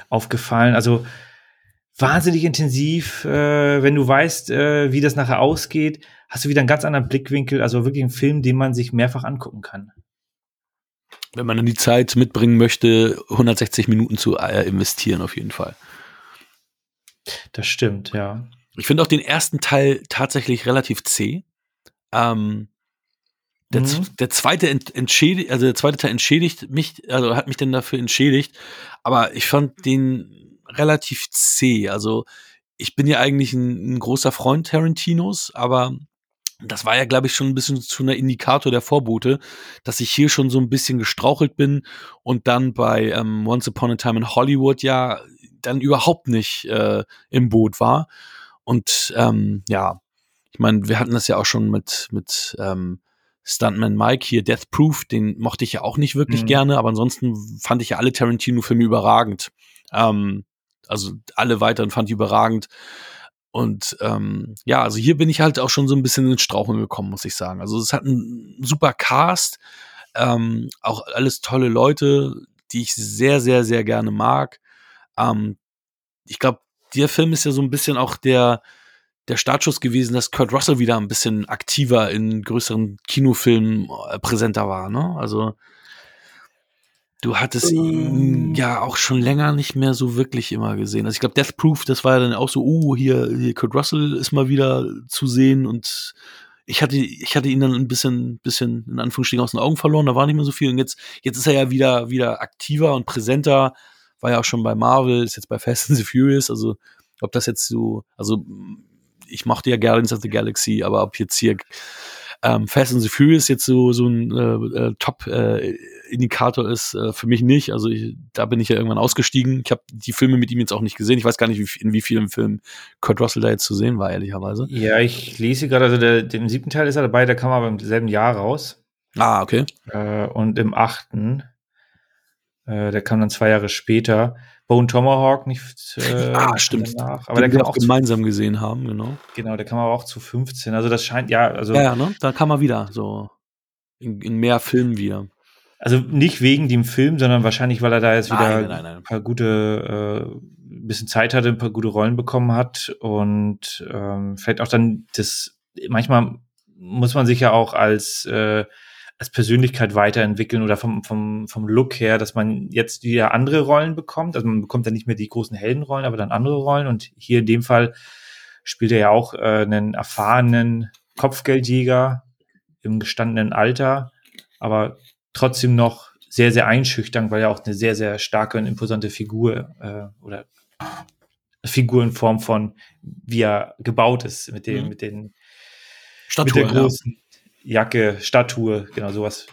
aufgefallen. Also wahnsinnig intensiv, äh, wenn du weißt, äh, wie das nachher ausgeht, hast du wieder einen ganz anderen Blickwinkel. Also wirklich einen Film, den man sich mehrfach angucken kann. Wenn man dann die Zeit mitbringen möchte, 160 Minuten zu äh, investieren, auf jeden Fall. Das stimmt, ja. Ich finde auch den ersten Teil tatsächlich relativ zäh. Ähm, der, mhm. der zweite entschädigt, also der zweite Teil entschädigt mich, also hat mich dann dafür entschädigt, aber ich fand den relativ zäh. Also ich bin ja eigentlich ein, ein großer Freund Tarantinos, aber das war ja, glaube ich, schon ein bisschen zu einer Indikator der Vorbote, dass ich hier schon so ein bisschen gestrauchelt bin und dann bei ähm, Once Upon a Time in Hollywood ja dann überhaupt nicht äh, im Boot war. Und ähm, ja, ich meine, wir hatten das ja auch schon mit, mit ähm, Stuntman Mike hier, Death Proof, den mochte ich ja auch nicht wirklich mhm. gerne, aber ansonsten fand ich ja alle Tarantino-Filme überragend. Ähm, also alle weiteren fand ich überragend. Und ähm, ja, also hier bin ich halt auch schon so ein bisschen ins Strauchen gekommen, muss ich sagen. Also es hat einen super Cast, ähm, auch alles tolle Leute, die ich sehr, sehr, sehr gerne mag. Ähm, ich glaube, der Film ist ja so ein bisschen auch der, der Startschuss gewesen, dass Kurt Russell wieder ein bisschen aktiver in größeren Kinofilmen äh, präsenter war. Ne? Also du hattest ihn ähm. ja auch schon länger nicht mehr so wirklich immer gesehen. Also ich glaube, Death Proof, das war ja dann auch so, oh, hier, hier Kurt Russell ist mal wieder zu sehen und ich hatte, ich hatte ihn dann ein bisschen, bisschen in Anführungsstrichen aus den Augen verloren, da war nicht mehr so viel. Und jetzt, jetzt ist er ja wieder, wieder aktiver und präsenter. War ja auch schon bei Marvel, ist jetzt bei Fast and the Furious. Also, ob das jetzt so, also ich mochte ja Guardians of the Galaxy, aber ob jetzt hier ähm, Fast and the Furious jetzt so, so ein äh, äh, Top-Indikator äh, ist, äh, für mich nicht. Also ich, da bin ich ja irgendwann ausgestiegen. Ich habe die Filme mit ihm jetzt auch nicht gesehen. Ich weiß gar nicht, wie, in wie vielen Filmen Kurt Russell da jetzt zu sehen war, ehrlicherweise. Ja, ich lese gerade, also der, den siebten Teil ist er dabei, der kam aber im selben Jahr raus. Ah, okay. Äh, und im achten, äh, der kam dann zwei Jahre später. Bone Tomahawk nicht. Äh, ah, stimmt. Danach. Aber Den der kann auch gemeinsam zu, gesehen haben, genau. Genau, der kam aber auch zu 15. Also das scheint ja, also. Ja, ja ne? Da kam er wieder so in, in, mehr Filmen wieder. Also nicht wegen dem Film, sondern wahrscheinlich, weil er da jetzt wieder nein, nein, ein paar gute, äh, ein bisschen Zeit hatte, ein paar gute Rollen bekommen hat und ähm, vielleicht auch dann das. Manchmal muss man sich ja auch als äh, als Persönlichkeit weiterentwickeln oder vom, vom, vom Look her, dass man jetzt wieder andere Rollen bekommt. Also man bekommt dann nicht mehr die großen Heldenrollen, aber dann andere Rollen. Und hier in dem Fall spielt er ja auch äh, einen erfahrenen Kopfgeldjäger im gestandenen Alter, aber trotzdem noch sehr, sehr einschüchternd, weil er auch eine sehr, sehr starke und imposante Figur äh, oder Figur in Form von, wie er gebaut ist, mit dem, Mhm. mit den Statue, mit der großen Jacke, Statue, genau sowas.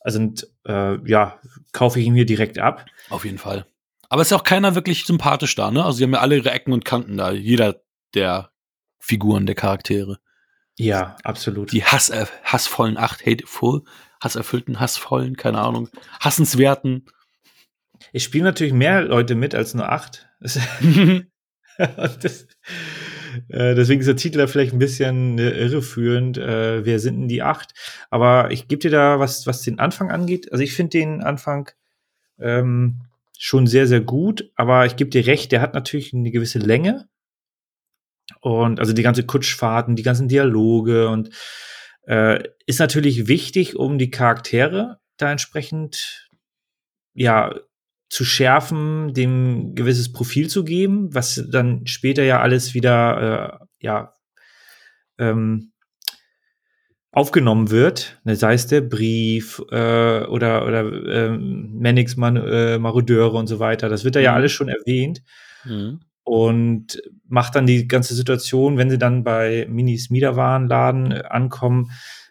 Also und, äh, ja, kaufe ich ihn hier direkt ab. ja, auf jeden Fall. Aber ist ja auch keiner wirklich sympathisch da, ne? Also, sie haben ja alle ihre Ecken und Kanten da. Jeder der Figuren, der Charaktere. Ja, absolut. Die Hass, äh, hassvollen, acht, hateful, hasserfüllten, hassvollen, keine Ahnung, hassenswerten. Ich spiele natürlich mehr Leute mit als nur acht. Das, äh, deswegen ist der Titel da vielleicht ein bisschen äh, irreführend. Äh, wer sind denn die acht? Aber ich gebe dir da, was, was den Anfang angeht. Also ich finde den Anfang ähm, schon sehr, sehr gut. Aber ich gebe dir recht, der hat natürlich eine gewisse Länge. Und also die ganze Kutschfahrten, die ganzen Dialoge und äh, ist natürlich wichtig, um die Charaktere da entsprechend ja zu schärfen, dem gewisses Profil zu geben, was dann später ja alles wieder äh, ja ähm, aufgenommen wird, ne, sei es der Brief äh, oder oder ähm, Mannix Man äh, Marodeure und so weiter. Das wird da ja Mhm. alles schon erwähnt Mhm. Und macht dann die ganze Situation, wenn sie dann bei Minis Miederwarenladen äh, ankommen,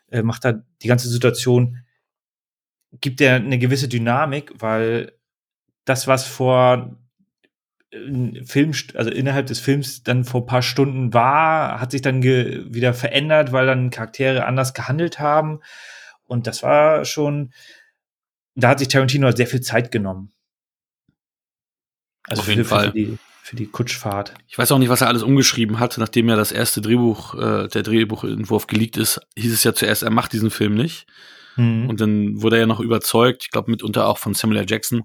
äh, macht da die ganze Situation gibt er eine gewisse Dynamik, weil das, was vor äh, Film, also innerhalb des Films dann vor ein paar Stunden war, hat sich dann wieder verändert, weil dann Charaktere anders gehandelt haben. Und das war schon, da hat sich Tarantino sehr viel Zeit genommen. Also Auf jeden Fall. Für die, für die Kutschfahrt. Ich weiß auch nicht, was er alles umgeschrieben hat, nachdem ja das erste Drehbuch, äh, der Drehbuchentwurf geleakt ist, hieß es ja zuerst, er macht diesen Film nicht. Mhm. Und dann wurde er ja noch überzeugt, ich glaube mitunter auch von Samuel L. Jackson,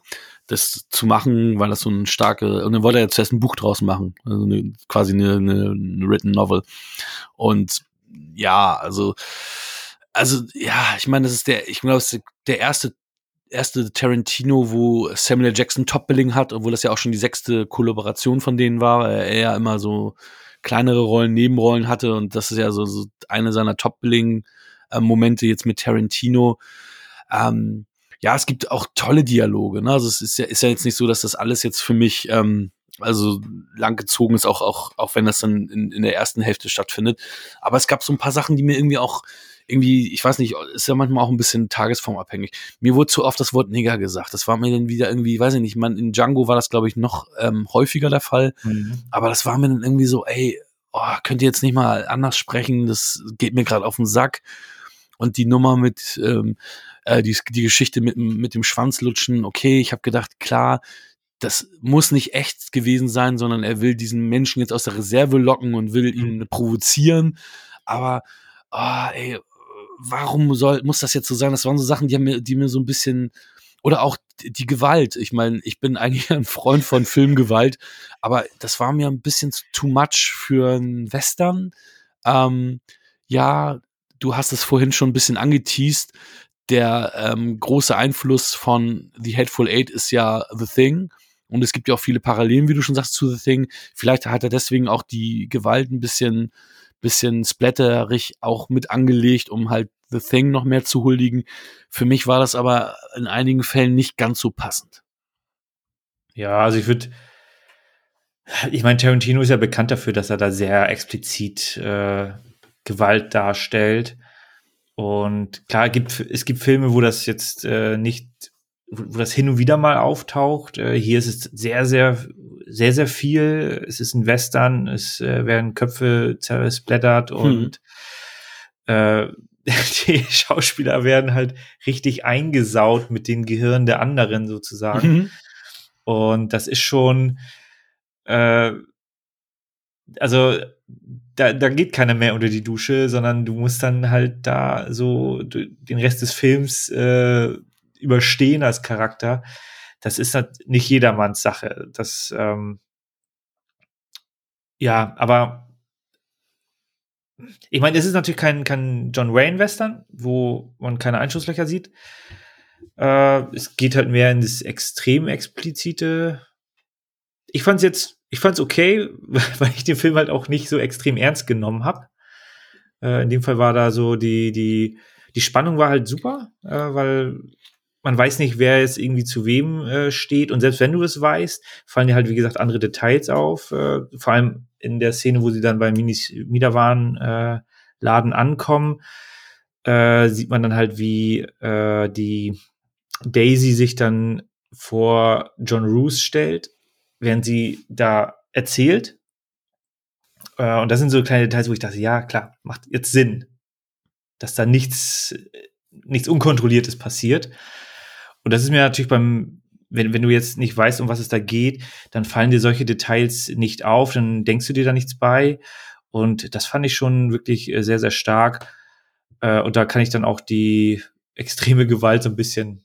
das zu machen, weil das so ein starke, und dann wollte er ja zuerst ein Buch draus machen, also eine, quasi eine, eine, eine written Novel. Und ja, also, also ja, ich meine, das ist der, ich glaube, das ist der erste erste Tarantino, wo Samuel. Jackson Top-Billing hat, obwohl das ja auch schon die sechste Kollaboration von denen war, weil er ja immer so kleinere Rollen, Nebenrollen hatte und das ist ja so, so eine seiner Top-Billing-Momente jetzt mit Tarantino. Ähm, ja, es gibt auch tolle Dialoge. Ne? Also es ist ja, ist ja jetzt nicht so, dass das alles jetzt für mich ähm, also langgezogen ist, auch, auch, auch wenn das dann in, in der ersten Hälfte stattfindet. Aber es gab so ein paar Sachen, die mir irgendwie auch irgendwie, ich weiß nicht, ist ja manchmal auch ein bisschen tagesformabhängig. Mir wurde zu oft das Wort Nigger gesagt. Das war mir dann wieder irgendwie, weiß ich nicht, man, in Django war das, glaube ich, noch ähm, häufiger der Fall. Mhm. Aber das war mir dann irgendwie so, ey, oh, könnt ihr jetzt nicht mal anders sprechen? Das geht mir gerade auf den Sack. Und die Nummer mit, ähm, äh, die, die Geschichte mit, mit dem Schwanzlutschen, okay, ich habe gedacht, klar, das muss nicht echt gewesen sein, sondern er will diesen Menschen jetzt aus der Reserve locken und will ihn provozieren. Aber, oh, ey, warum soll, muss das jetzt so sein? Das waren so Sachen, die, mir, die mir so ein bisschen, oder auch die Gewalt. Ich meine, ich bin eigentlich ein Freund von Filmgewalt, aber das war mir ein bisschen too much für einen Western. Ähm, ja, du hast es vorhin schon ein bisschen angeteased. Der ähm, große Einfluss von The Hateful Eight ist ja The Thing. Und es gibt ja auch viele Parallelen, wie du schon sagst, zu The Thing. Vielleicht hat er deswegen auch die Gewalt ein bisschen bisschen splatterig auch mit angelegt, um halt The Thing noch mehr zu huldigen. Für mich war das aber in einigen Fällen nicht ganz so passend. Ja, also ich würde, ich meine, Tarantino ist ja bekannt dafür, dass er da sehr explizit äh, Gewalt darstellt. Und klar, gibt, es gibt Filme, wo das jetzt äh, nicht, wo das hin und wieder mal auftaucht. Äh, hier ist es sehr, sehr, sehr, sehr viel. Es ist ein Western, es äh, werden Köpfe zersplattert und äh, die Schauspieler werden halt richtig eingesaut mit den Gehirnen der anderen sozusagen. Mhm. Und das ist schon, äh, also da, da geht keiner mehr unter die Dusche, sondern du musst dann halt da so den Rest des Films äh, überstehen als Charakter. Das ist halt nicht jedermanns Sache. Das, ähm, ja, aber ich meine, es ist natürlich kein, kein John Wayne-Western, wo man keine Einschusslöcher sieht. Äh, es geht halt mehr in das extrem explizite. Ich fand's jetzt, ich fand's okay, weil ich den Film halt auch nicht so extrem ernst genommen habe. Äh, in dem Fall war da so die, die, die Spannung war halt super, äh, weil man weiß nicht, wer jetzt irgendwie zu wem äh, steht. Und selbst wenn du es weißt, fallen dir halt, wie gesagt, andere Details auf. Äh, vor allem in der Szene, wo sie dann bei Minis Miederwaren äh, Laden ankommen, äh, sieht man dann halt, wie äh, die Daisy sich dann vor John Roos stellt, während sie da erzählt. Äh, und das sind so kleine Details, wo ich dachte, ja, klar, macht jetzt Sinn, dass da nichts, nichts Unkontrolliertes passiert. Und das ist mir natürlich beim, wenn, wenn du jetzt nicht weißt, um was es da geht, dann fallen dir solche Details nicht auf, dann denkst du dir da nichts bei. Und das fand ich schon wirklich äh, sehr, sehr stark. Äh, und da kann ich dann auch die extreme Gewalt so ein bisschen,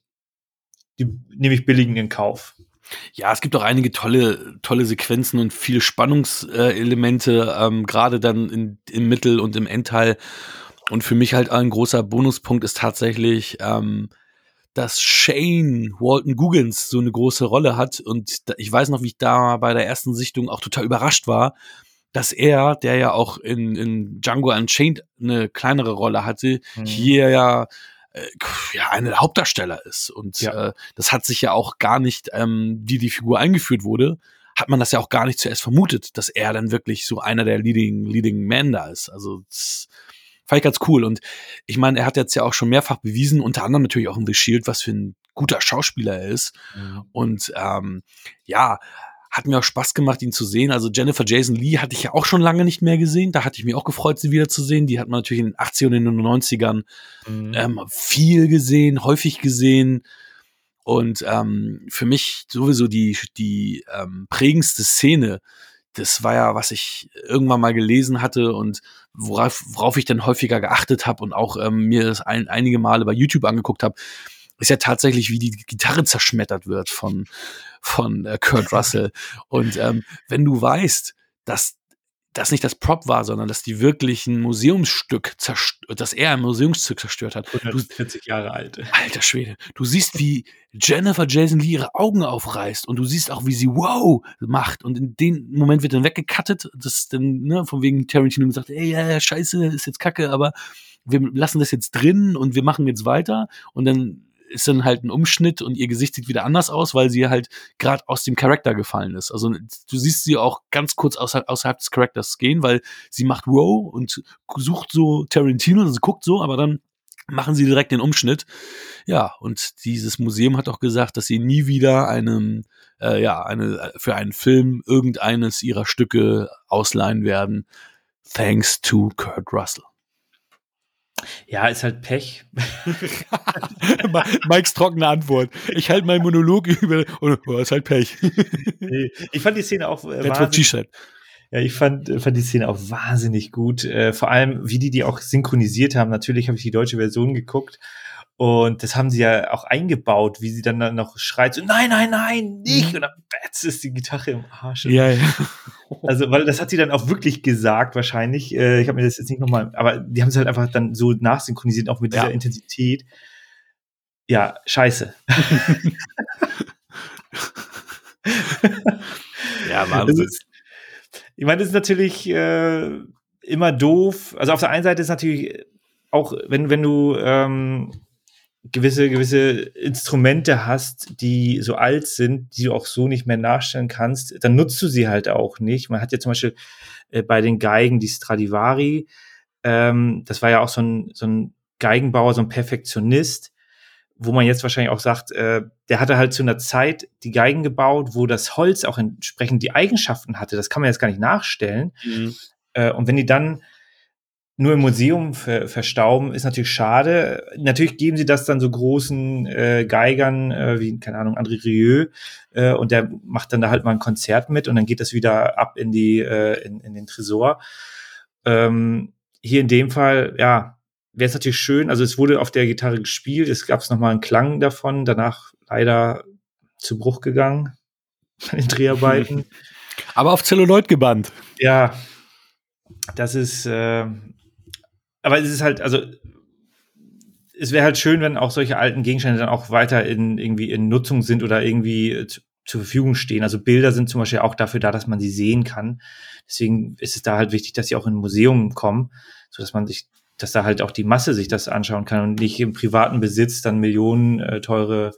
die nehme ich billigen in Kauf. Ja, es gibt auch einige tolle, tolle Sequenzen und viele Spannungselemente, ähm, gerade dann in, im Mittel- und im Endteil. Und für mich halt ein großer Bonuspunkt ist tatsächlich, ähm, dass Shane Walton Googans so eine große Rolle hat. Und ich weiß noch, wie ich da bei der ersten Sichtung auch total überrascht war, dass er, der ja auch in, in Django Unchained eine kleinere Rolle hatte, mhm. hier ja äh, ja eine Hauptdarsteller ist und ja. äh, das hat sich ja auch gar nicht, ähm, wie die Figur eingeführt wurde, hat man das ja auch gar nicht zuerst vermutet, dass er dann wirklich so einer der Leading Leading Men da ist. Also das fand ich ganz cool und ich meine, er hat jetzt ja auch schon mehrfach bewiesen, unter anderem natürlich auch in The Shield, was für ein guter Schauspieler er ist mhm. und ähm, ja hat mir auch Spaß gemacht, ihn zu sehen. Also Jennifer Jason Lee hatte ich ja auch schon lange nicht mehr gesehen. Da hatte ich mich auch gefreut, sie wieder zu sehen. Die hat man natürlich in den 80ern und in den 90ern mhm. ähm, viel gesehen, häufig gesehen. Und ähm, für mich sowieso die, die ähm, prägendste Szene, das war ja, was ich irgendwann mal gelesen hatte und worauf, worauf ich dann häufiger geachtet habe und auch ähm, mir das ein, einige Male bei YouTube angeguckt habe, ist ja tatsächlich, wie die Gitarre zerschmettert wird von, von äh, Kurt Russell. Und ähm, wenn du weißt, dass das nicht das Prop war, sondern dass die wirklich ein Museumsstück zerstört, dass er ein Museumsstück zerstört hat. 140 Jahre alt. Alter Schwede. Du siehst, wie Jennifer Jason Lee ihre Augen aufreißt und du siehst auch, wie sie wow macht und in dem Moment wird dann weggekattet, das dann, ne, von wegen Tarantino gesagt, ey, ja, scheiße, ist jetzt kacke, aber wir lassen das jetzt drin und wir machen jetzt weiter und dann ist dann halt ein Umschnitt und ihr Gesicht sieht wieder anders aus, weil sie halt gerade aus dem Charakter gefallen ist. Also du siehst sie auch ganz kurz außerhalb, außerhalb des Charakters gehen, weil sie macht wow und sucht so Tarantino, also sie guckt so, aber dann machen sie direkt den Umschnitt. Ja, und dieses Museum hat auch gesagt, dass sie nie wieder einem, äh, ja, eine, für einen Film irgendeines ihrer Stücke ausleihen werden. Thanks to Kurt Russell. Ja, ist halt Pech. Mikes trockene Antwort. Ich halte meinen Monolog über und oh, ist halt Pech. ich fand die Szene auch äh, wahnsinnig, ja, ich fand, fand die Szene auch wahnsinnig gut. Äh, vor allem, wie die die auch synchronisiert haben. Natürlich habe ich die deutsche Version geguckt und das haben sie ja auch eingebaut, wie sie dann noch schreit, so, nein, nein, nein, nicht. Mhm. Und dann batz ist die Gitarre im Arsch. Ja, ja. Also, weil das hat sie dann auch wirklich gesagt, wahrscheinlich. Äh, ich habe mir das jetzt nicht nochmal, aber die haben es halt einfach dann so nachsynchronisiert, auch mit dieser ja. Intensität. Ja, scheiße. ja, Wahnsinn. Ist, ich meine, das ist natürlich äh, immer doof. Also auf der einen Seite ist natürlich auch, wenn, wenn du ähm, gewisse, gewisse Instrumente hast, die so alt sind, die du auch so nicht mehr nachstellen kannst, dann nutzt du sie halt auch nicht. Man hat ja zum Beispiel äh, bei den Geigen die Stradivari, ähm, das war ja auch so ein, so ein Geigenbauer, so ein Perfektionist, wo man jetzt wahrscheinlich auch sagt, äh, der hatte halt zu einer Zeit die Geigen gebaut, wo das Holz auch entsprechend die Eigenschaften hatte. Das kann man jetzt gar nicht nachstellen. Mhm. Äh, und wenn die dann nur im Museum ver verstauben, ist natürlich schade. Natürlich geben sie das dann so großen äh, Geigern, äh, wie, keine Ahnung, André Rieu, äh, und der macht dann da halt mal ein Konzert mit und dann geht das wieder ab in die, äh, in, in den Tresor. Ähm, hier in dem Fall, ja, wäre es natürlich schön, also es wurde auf der Gitarre gespielt, es gab noch mal einen Klang davon, danach leider zu Bruch gegangen bei den Dreharbeiten. Aber auf Zelluloid gebannt. Ja, das ist, äh, aber es ist halt, also es wäre halt schön, wenn auch solche alten Gegenstände dann auch weiter in irgendwie in Nutzung sind oder irgendwie äh, zu, zur Verfügung stehen. Also Bilder sind zum Beispiel auch dafür da, dass man sie sehen kann. Deswegen ist es da halt wichtig, dass sie auch in Museum kommen, so dass man sich dass da halt auch die Masse sich das anschauen kann und nicht im privaten Besitz dann Millionen äh, teure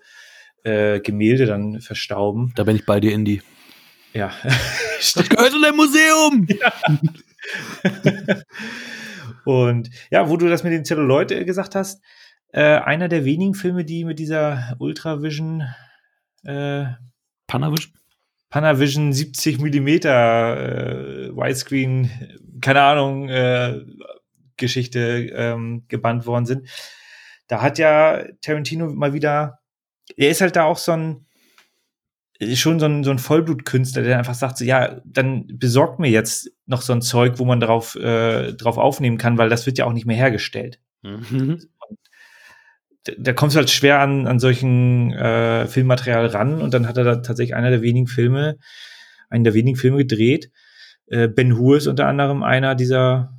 äh, Gemälde dann verstauben. Da bin ich bei dir, Indy. Ja. Das gehört in ein Museum! Und ja, wo du das mit den Zelluloid äh, gesagt hast, äh, einer der wenigen Filme, die mit dieser Ultravision äh, Panavision? Panavision 70 Millimeter äh, Widescreen, keine Ahnung, äh, Geschichte ähm, gebannt worden sind. Da hat ja Tarantino mal wieder, er ist halt da auch so ein, schon so ein, so ein Vollblutkünstler, der einfach sagt, so, ja, dann besorgt mir jetzt noch so ein Zeug, wo man drauf, äh, drauf aufnehmen kann, weil das wird ja auch nicht mehr hergestellt. Mhm. Da, da kommst du halt schwer an, an solchen äh, Filmmaterial ran und dann hat er da tatsächlich einer der wenigen Filme, einen der wenigen Filme gedreht. Äh, ben Hur ist unter anderem einer dieser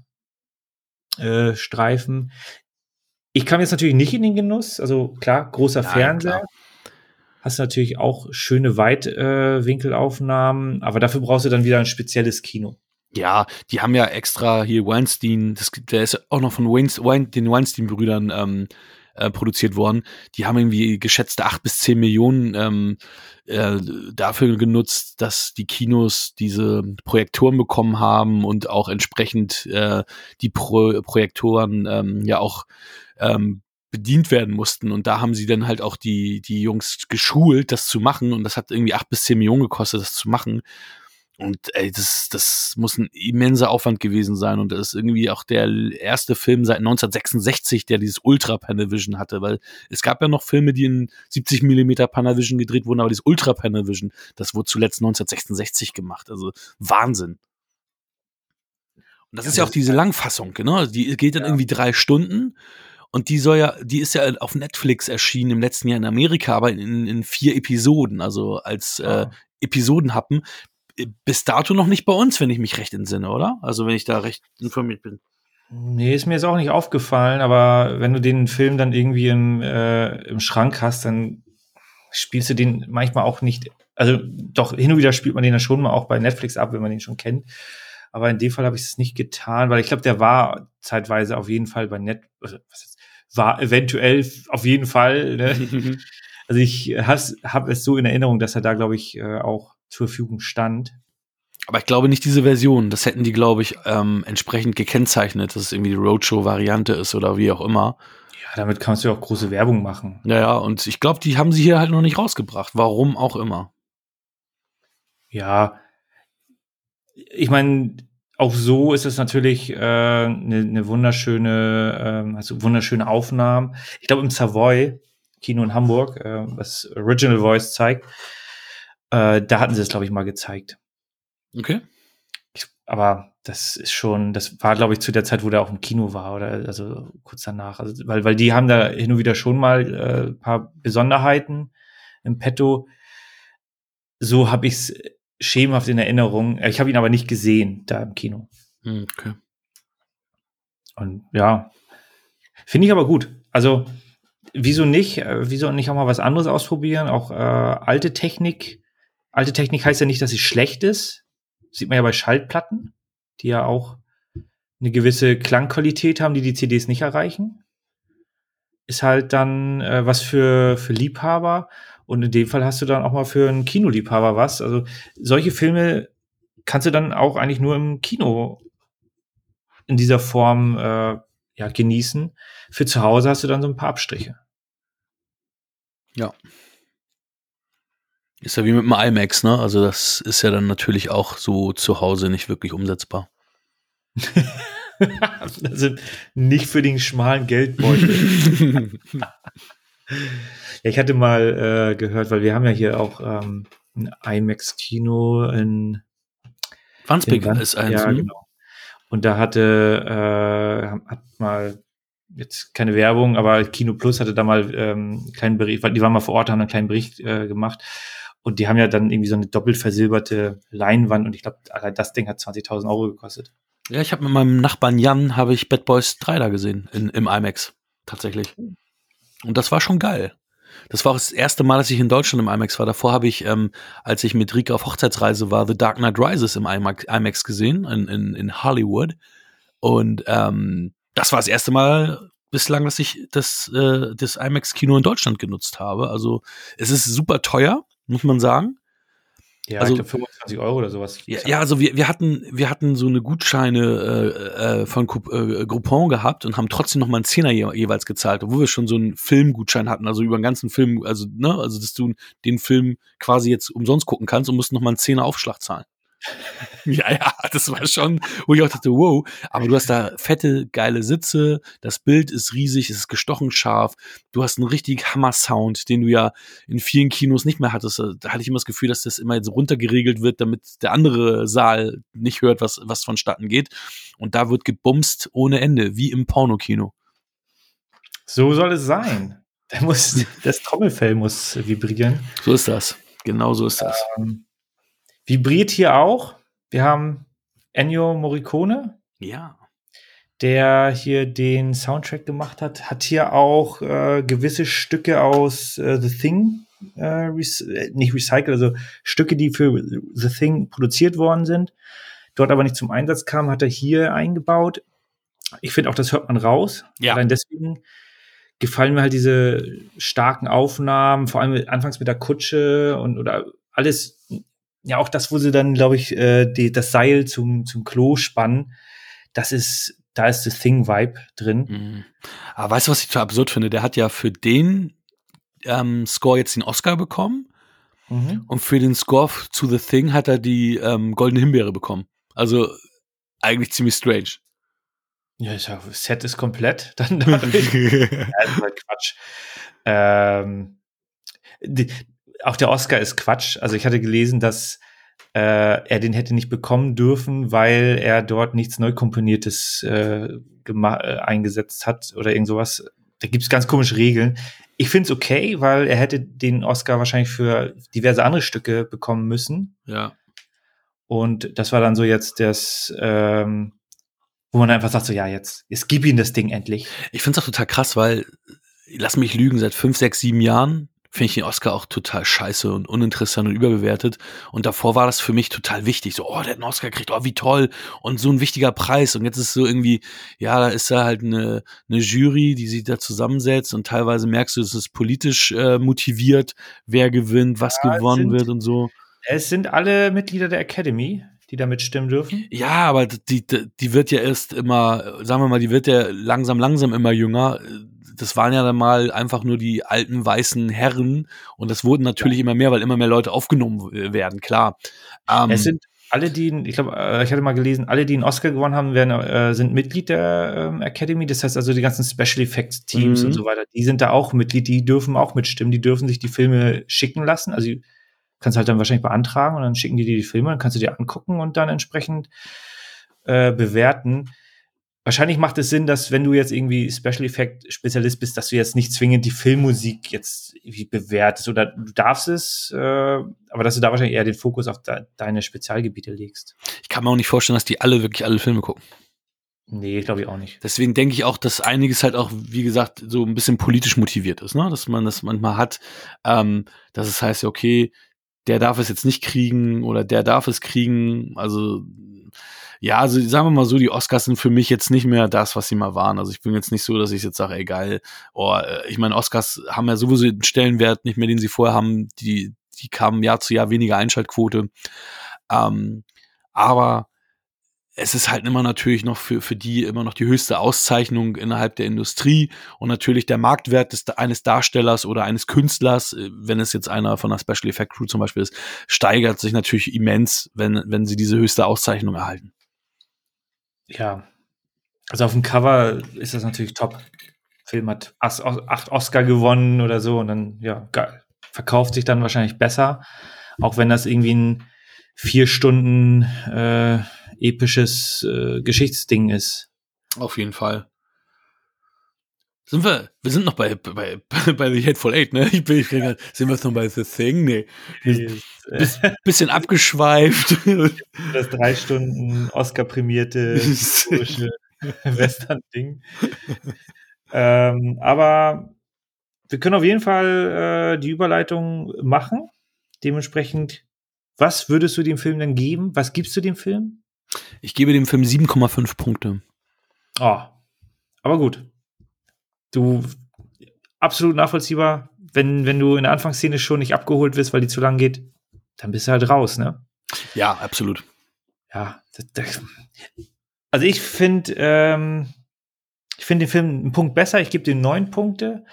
äh, Streifen. Ich kam jetzt natürlich nicht in den Genuss, also klar, großer Nein, Fernseher. klar. Hast natürlich auch schöne Weitwinkelaufnahmen, aber dafür brauchst du dann wieder ein spezielles Kino. Ja, die haben ja extra hier Weinstein, das, der ist auch noch von Weins, Wein, den Weinstein-Brüdern ähm, äh, produziert worden. Die haben irgendwie geschätzte acht bis zehn Millionen ähm, äh, dafür genutzt, dass die Kinos diese Projektoren bekommen haben und auch entsprechend äh, die Pro Projektoren ähm, ja auch ähm, bedient werden mussten. Und da haben sie dann halt auch die, die Jungs geschult, das zu machen. Und das hat irgendwie acht bis zehn Millionen gekostet, das zu machen. Und ey, das, das muss ein immenser Aufwand gewesen sein. Und das ist irgendwie auch der erste Film seit 1966, der dieses Ultra Panavision hatte, weil es gab ja noch Filme, die in 70 Millimeter Panavision gedreht wurden, aber dieses Ultra Panavision, das wurde zuletzt 1966 gemacht. Also Wahnsinn. Und das ist ja auch diese Langfassung, genau. Die geht dann Ja. irgendwie drei Stunden. Und die soll ja, die ist ja auf Netflix erschienen im letzten Jahr in Amerika, aber in, in vier Episoden, also als äh, Ah. Episodenhappen. Bis dato noch nicht bei uns, wenn ich mich recht entsinne, oder? Also wenn ich da recht informiert bin. Nee, ist mir jetzt auch nicht aufgefallen, aber wenn du den Film dann irgendwie im, äh, im Schrank hast, dann spielst du den manchmal auch nicht. Also doch, hin und wieder spielt man den ja schon mal auch bei Netflix ab, wenn man den schon kennt. Aber in dem Fall habe ich es nicht getan, weil ich glaube, der war zeitweise auf jeden Fall bei Net, also, was ist, war eventuell auf jeden Fall. Ne? Also ich habe es so in Erinnerung, dass er da, glaube ich, äh, auch zur Verfügung stand. Aber ich glaube nicht diese Version. Das hätten die, glaube ich, ähm, entsprechend gekennzeichnet, dass es irgendwie die Roadshow-Variante ist oder wie auch immer. Ja, damit kannst du ja auch große Werbung machen. Naja, und ich glaube, die haben sie hier halt noch nicht rausgebracht. Warum auch immer. Ja, ich meine, auch so ist es natürlich eine äh, ne, ne wunderschöne, ähm, also wunderschöne Aufnahmen. Ich glaube im Savoy Kino in Hamburg, äh, was Original Voice zeigt, äh, da hatten sie es glaube ich mal gezeigt. Okay. Ich, aber das ist schon, das war glaube ich zu der Zeit, wo der auch im Kino war oder also kurz danach, also weil weil die haben da hin und wieder schon mal äh, paar Besonderheiten im Petto. So habe ich es schemenhaft in Erinnerung. Ich habe ihn aber nicht gesehen da im Kino. Hm, Okay. Und ja, finde ich aber gut. Also, wieso nicht? Äh, Wieso nicht auch mal was anderes ausprobieren? Auch äh, alte Technik. Alte Technik heißt ja nicht, dass sie schlecht ist. Sieht man ja bei Schallplatten, die ja auch eine gewisse Klangqualität haben, die die CDs nicht erreichen. Ist halt dann äh, was für, für Liebhaber. Und in dem Fall hast du dann auch mal für einen Kinoliebhaber was. Also solche Filme kannst du dann auch eigentlich nur im Kino in dieser Form äh, ja, genießen. Für zu Hause hast du dann so ein paar Abstriche. Ja. Ist ja wie mit dem IMAX, ne? Also das ist ja dann natürlich auch so zu Hause nicht wirklich umsetzbar. also nicht für den schmalen Geldbeutel. ich hatte mal äh, gehört, weil wir haben ja hier auch ähm, ein IMAX-Kino in Wandsbek ist eins. Ja, hm? genau. Und da hatte, äh, hat mal jetzt keine Werbung, aber Kino Plus hatte da mal ähm, einen kleinen Bericht, weil die waren mal vor Ort, haben einen kleinen Bericht äh, gemacht. Und die haben ja dann irgendwie so eine doppelt versilberte Leinwand und ich glaube, allein das Ding hat 20.000 Euro gekostet. Ja, ich habe mit meinem Nachbarn Jan habe ich Bad Boys 3 da gesehen in, im IMAX tatsächlich. Und das war schon geil. Das war auch das erste Mal, dass ich in Deutschland im IMAX war. Davor habe ich, ähm, als ich mit Rika auf Hochzeitsreise war, The Dark Knight Rises im IMAX, gesehen in, in, in Hollywood. Und ähm, das war das erste Mal bislang, dass ich das, äh, das IMAX-Kino in Deutschland genutzt habe. Also es ist super teuer, muss man sagen. Ja, Also- ich glaube 25 Euro oder sowas. Ja, ja also wir, wir hatten wir hatten so eine Gutscheine äh, äh, von äh, Groupon gehabt und haben trotzdem noch mal einen Zehner je, jeweils gezahlt, obwohl wir schon so einen Filmgutschein hatten, also über den ganzen Film, also ne, also dass du den Film quasi jetzt umsonst gucken kannst und musst noch mal einen Zehner Aufschlag zahlen. ja, ja, das war schon, wo ich auch dachte, wow, aber du hast da fette, geile Sitze, das Bild ist riesig, es ist gestochen scharf, du hast einen richtig Hammer-Sound, den du ja in vielen Kinos nicht mehr hattest. Da hatte ich immer das Gefühl, dass das immer jetzt runtergeregelt wird, damit der andere Saal nicht hört, was, was vonstatten geht. Und da wird gebumst ohne Ende, wie im Pornokino. So soll es sein. Da muss, das Trommelfell muss vibrieren. So ist das. Genau so ist das. Ähm, vibriert hier auch. Wir haben Ennio Morricone, Ja. der hier den Soundtrack gemacht hat, hat hier auch äh, gewisse Stücke aus äh, The Thing, äh, rec äh, nicht recycelt, also Stücke, die für The Thing produziert worden sind, dort aber nicht zum Einsatz kamen, hat er hier eingebaut. Ich finde auch, das hört man raus. Ja. Allein deswegen gefallen mir halt diese starken Aufnahmen, vor allem anfangs mit der Kutsche und oder alles, ja auch das, wo sie dann, glaube ich, äh, die, das Seil zum, zum Klo spannen, das ist, da ist das Thing-Vibe drin. Mhm. Aber weißt du, was ich total absurd finde? Der hat ja für den ähm, Score jetzt den Oscar bekommen Mhm. und für den Score zu The Thing hat er die ähm, Goldene Himbeere bekommen. Also eigentlich ziemlich strange. Ja, ich sag, Set ist komplett. Dann. Ja, ist halt Quatsch. Ähm, die, auch der Oscar ist Quatsch. Also ich hatte gelesen, dass äh, er den hätte nicht bekommen dürfen, weil er dort nichts neu komponiertes äh, äh, eingesetzt hat oder irgend sowas. Da gibt es ganz komische Regeln. Ich finde es okay, weil er hätte den Oscar wahrscheinlich für diverse andere Stücke bekommen müssen. ja. Und das war dann so jetzt das, ähm, wo man einfach sagt, so ja, jetzt, jetzt gib ihm das Ding endlich. Ich finde es auch total krass, weil, lass mich lügen, seit fünf, sechs, sieben Jahren finde ich den Oscar auch total scheiße und uninteressant und überbewertet. Und davor war das für mich total wichtig. So, oh, der hat einen Oscar gekriegt, oh, wie toll. Und so ein wichtiger Preis. Und jetzt ist es so irgendwie, ja, da ist da halt eine, eine Jury, die sich da zusammensetzt und teilweise merkst du, es ist politisch äh, motiviert, wer gewinnt, was Ja, gewonnen sind- wird und so. Es sind alle Mitglieder der Academy, die da mitstimmen dürfen. Ja, aber die, die wird ja erst immer, sagen wir mal, die wird ja langsam, langsam immer jünger. Das waren ja dann mal einfach nur die alten weißen Herren und das wurden natürlich immer mehr, weil immer mehr Leute aufgenommen äh, werden, klar. Ähm, Es sind alle, die, ich glaube, äh, ich hatte mal gelesen, alle, die einen Oscar gewonnen haben, werden, äh, sind Mitglied der ähm, Academy. Das heißt also, die ganzen Special Effects Teams Mhm. und so weiter, die sind da auch Mitglied, die dürfen auch mitstimmen, die dürfen sich die Filme schicken lassen. Also, du kannst halt dann wahrscheinlich beantragen und dann schicken die dir die Filme, dann kannst du dir angucken und dann entsprechend äh, bewerten. Wahrscheinlich macht es Sinn, dass wenn du jetzt irgendwie Special Effect Spezialist bist, dass du jetzt nicht zwingend die Filmmusik jetzt irgendwie bewertest oder du darfst es, äh, aber dass du da wahrscheinlich eher den Fokus auf de deine Spezialgebiete legst. ich kann mir auch nicht vorstellen, dass die alle wirklich alle Filme gucken. Nee, glaube ich auch nicht. Deswegen denke ich auch, dass einiges halt auch, wie gesagt, so ein bisschen politisch motiviert ist, ne? Dass man das manchmal hat, ähm, dass es heißt, okay, der darf es jetzt nicht kriegen oder der darf es kriegen. Also ja, also sagen wir mal so, die Oscars sind für mich jetzt nicht mehr das, was sie mal waren. Also ich bin jetzt nicht so, dass ich jetzt sage, ey geil, oh, äh, ich meine, Oscars haben ja sowieso den Stellenwert nicht mehr, den sie vorher haben. Die, die kamen Jahr zu Jahr weniger Einschaltquote. Ähm, aber es ist halt immer natürlich noch für, für die immer noch die höchste Auszeichnung innerhalb der Industrie und natürlich der Marktwert des, eines Darstellers oder eines Künstlers, äh, wenn es jetzt einer von einer Special Effect Crew zum Beispiel ist, steigert sich natürlich immens, wenn, wenn sie diese höchste Auszeichnung erhalten. Ja. Also auf dem Cover ist das natürlich top. Film hat acht Oscar gewonnen oder so und dann, ja, geil. Verkauft sich dann wahrscheinlich besser, auch wenn das irgendwie ein vier Stunden äh, episches äh, Geschichtsding ist. Auf jeden Fall. Sind wir, wir sind noch bei, bei, bei The Hateful Eight, ne? Ich bin, ich bin grad, sind wir jetzt noch bei The Thing? Nee. Äh, Bisschen abgeschweift. das drei Stunden Oscar-prämierte historische Western-Ding. ähm, aber wir können auf jeden Fall äh, die Überleitung machen. Dementsprechend, was würdest du dem Film dann geben? Was gibst du dem Film? Ich gebe dem Film 7,5 Punkte. Oh, Aber gut. Du, absolut nachvollziehbar. Wenn, wenn du in der Anfangsszene schon nicht abgeholt wirst, weil die zu lang geht, dann bist du halt raus, ne? Ja, absolut. Ja. Das, das, also ich finde, ähm, ich finde den Film einen Punkt besser. Ich gebe dem neun Punkte.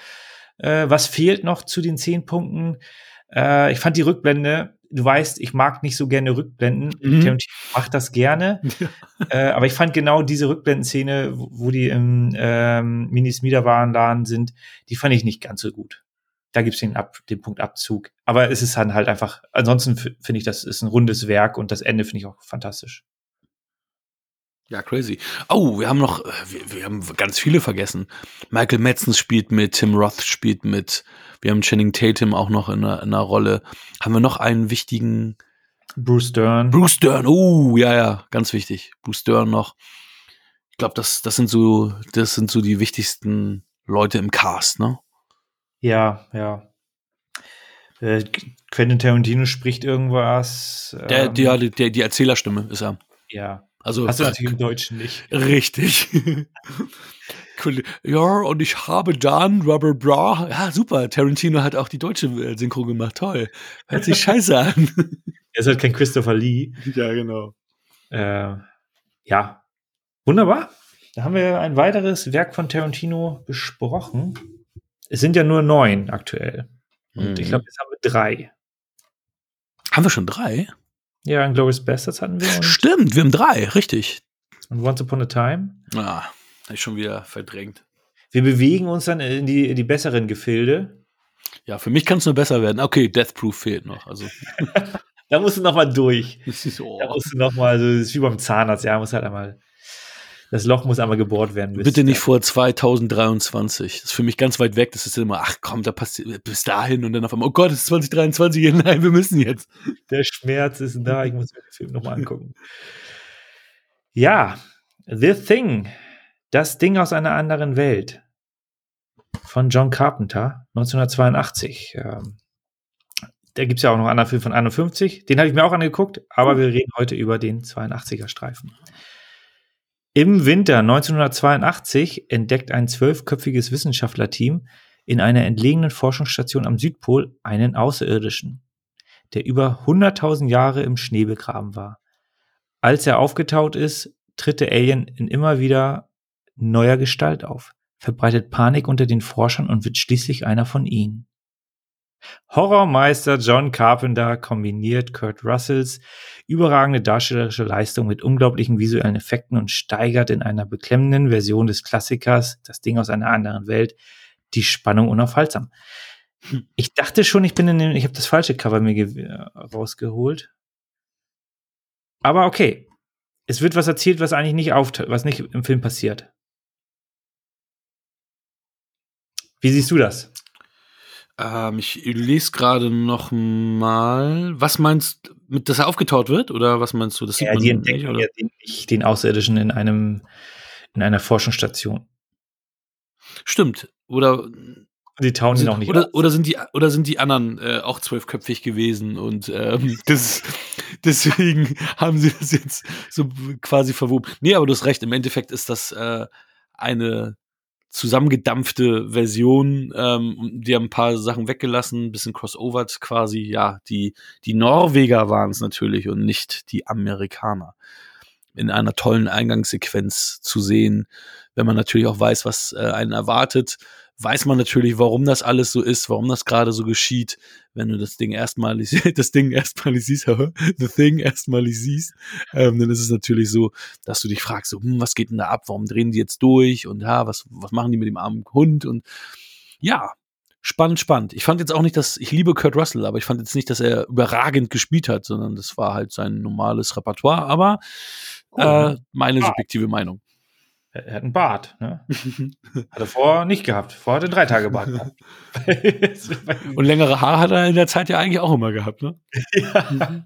Äh, was fehlt noch zu den zehn Punkten? Äh, ich fand die Rückblende, du weißt, ich mag nicht so gerne Rückblenden. Mhm. Tarantino macht das gerne. äh, aber ich fand genau diese Rückblendenszene, wo, wo die im ähm, Minis Miederwarenladen sind, die fand ich nicht ganz so gut. Da gibt's den, Ab, den Punkt Abzug. Aber es ist dann halt einfach, ansonsten finde ich, das ist ein rundes Werk und das Ende finde ich auch fantastisch. Ja, crazy. Oh, wir haben noch, äh, wir, wir haben ganz viele vergessen. Michael Madsen spielt mit, Tim Roth spielt mit, wir haben Channing Tatum auch noch in einer, in einer Rolle. Haben wir noch einen wichtigen Bruce Dern. Bruce Dern, oh, ja, ja, ganz wichtig. Bruce Dern noch. Ich glaube, das, das sind so, das sind so die wichtigsten Leute im Cast, ne? Ja, ja. Äh, Quentin Tarantino spricht irgendwas. Der, ähm, der, der, die Erzählerstimme ist er. ja. Also, Hast du natürlich im Deutschen nicht. Richtig. Ja, und ich habe dann Rubber Bra. Ja, super. Tarantino hat auch die deutsche äh, Synchro gemacht. Toll. Hört sich scheiße an. Er ist halt kein Christopher Lee. ja, genau. Äh, ja. Wunderbar. Da haben wir ein weiteres Werk von Tarantino besprochen. Es sind ja nur neun aktuell. Und Mhm. ich glaube, jetzt haben wir drei. Haben wir schon drei? Ja, Glorious Bastards hatten wir Stimmt, wir haben drei, richtig. und Once Upon a Time. Ah, hab ich schon wieder verdrängt. Wir bewegen uns dann in die, in die besseren Gefilde. Ja, für mich kann es nur besser werden. Okay, Death Proof fehlt noch. Also, Da musst du noch mal durch. das ist so. Da musst du noch mal, also das ist wie beim Zahnarzt, ja, muss halt einmal, das Loch muss einmal gebohrt werden. Bitte nicht vor 2023. Das ist für mich ganz weit weg. Das ist immer, ach komm, da passiert bis dahin und dann auf einmal, oh Gott, es ist 2023. Nein, wir müssen jetzt. Der Schmerz ist da, ich muss mir den Film nochmal angucken. Ja, The Thing, das Ding aus einer anderen Welt von John Carpenter, 1982. Ähm, da gibt es ja auch noch einen anderen Film von 51, den habe ich mir auch angeguckt, aber wir reden heute über den 82er Streifen. Im Winter 1982 entdeckt ein zwölfköpfiges Wissenschaftlerteam in einer entlegenen Forschungsstation am Südpol einen Außerirdischen der über 100.000 Jahre im Schnee begraben war. Als er aufgetaut ist, tritt der Alien in immer wieder neuer Gestalt auf, verbreitet Panik unter den Forschern und wird schließlich einer von ihnen. Horrormeister John Carpenter kombiniert Kurt Russells überragende darstellerische Leistung mit unglaublichen visuellen Effekten und steigert in einer beklemmenden Version des Klassikers Das Ding aus einer anderen Welt die Spannung unaufhaltsam. Ich dachte schon, ich bin in dem, ich habe das falsche Cover mir äh, rausgeholt. Aber okay. Es wird was erzählt, was eigentlich nicht auftaucht, was nicht im Film passiert. Wie siehst du das? Ähm, ich lese gerade noch mal. Was meinst du, mit, dass er aufgetaut wird? Oder was meinst du? Das Ja, die nicht, entdecken oder? ja den, nicht den Außerirdischen in einem, in einer Forschungsstation. Stimmt. Oder, Die tauen ihn auch nicht oder, auf. oder, sind die, oder sind die anderen äh, auch zwölfköpfig gewesen und ähm, das, deswegen haben sie das jetzt so quasi verwoben. Nee, aber du hast recht. Im Endeffekt ist das äh, eine zusammengedampfte Version. Ähm, die haben ein paar Sachen weggelassen, ein bisschen crossovert quasi. Ja, die, die Norweger waren es natürlich und nicht die Amerikaner. In einer tollen Eingangssequenz zu sehen, wenn man natürlich auch weiß, was äh, einen erwartet, weiß man natürlich, warum das alles so ist, warum das gerade so geschieht, wenn du das Ding erstmalig, das Ding erstmalig siehst, the thing erstmalig siehst, ähm, dann ist es natürlich so, dass du dich fragst, so, hm, was geht denn da ab, warum drehen die jetzt durch? Und ja, was, was machen die mit dem armen Hund? Und ja, spannend, spannend. Ich fand jetzt auch nicht, dass, ich liebe Kurt Russell, aber ich fand jetzt nicht, dass er überragend gespiert hat, sondern das war halt sein normales Repertoire, aber äh, meine subjektive Meinung. Er hat einen Bart. Ne? Hat er vorher nicht gehabt. Vorher hat er drei Tage Bart gehabt. Und längere Haare hat er in der Zeit ja eigentlich auch immer gehabt, ne? ja.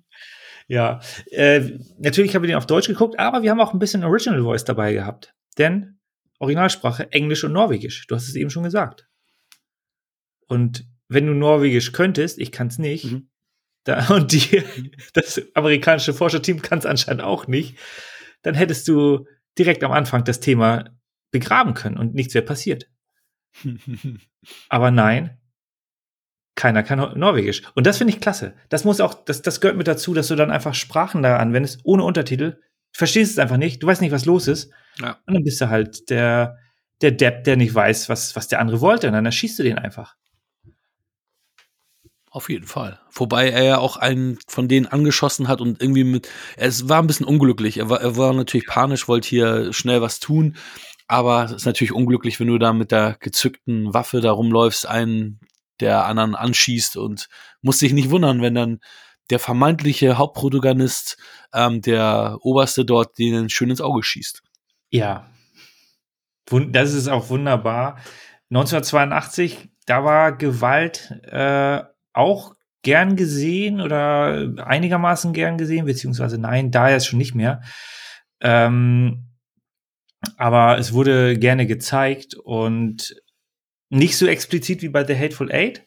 ja. Äh, natürlich habe ich den auf Deutsch geguckt, aber wir haben auch ein bisschen Original Voice dabei gehabt. Denn Originalsprache Englisch und Norwegisch. Du hast es eben schon gesagt. Und wenn du Norwegisch könntest, ich kann es nicht, Mhm. da, und die, das amerikanische Forscherteam kann es anscheinend auch nicht, dann hättest du direkt am Anfang das Thema begraben können und nichts wäre passiert. Aber nein, keiner kann Norwegisch. Und das finde ich klasse. Das muss auch, das, das gehört mit dazu, dass du dann einfach Sprachen da anwendest, ohne Untertitel. Du verstehst es einfach nicht, du weißt nicht, was los ist. Ja. Und dann bist du halt der, der Depp, der nicht weiß, was, was der andere wollte. Und dann erschießt du den einfach. Auf jeden Fall. Wobei er ja auch einen von denen angeschossen hat und irgendwie mit, es war ein bisschen unglücklich. Er war, er war natürlich panisch, wollte hier schnell was tun. Aber es ist natürlich unglücklich, wenn du da mit der gezückten Waffe da rumläufst, einen der anderen anschießt und muss sich nicht wundern, wenn dann der vermeintliche Hauptprotagonist, ähm, der Oberste dort, den schön ins Auge schießt. Ja. Das ist auch wunderbar. 1982, da war Gewalt äh, auch gern gesehen oder einigermaßen gern gesehen, beziehungsweise nein, da jetzt schon nicht mehr. Ähm, aber es wurde gerne gezeigt und nicht so explizit wie bei The Hateful Eight,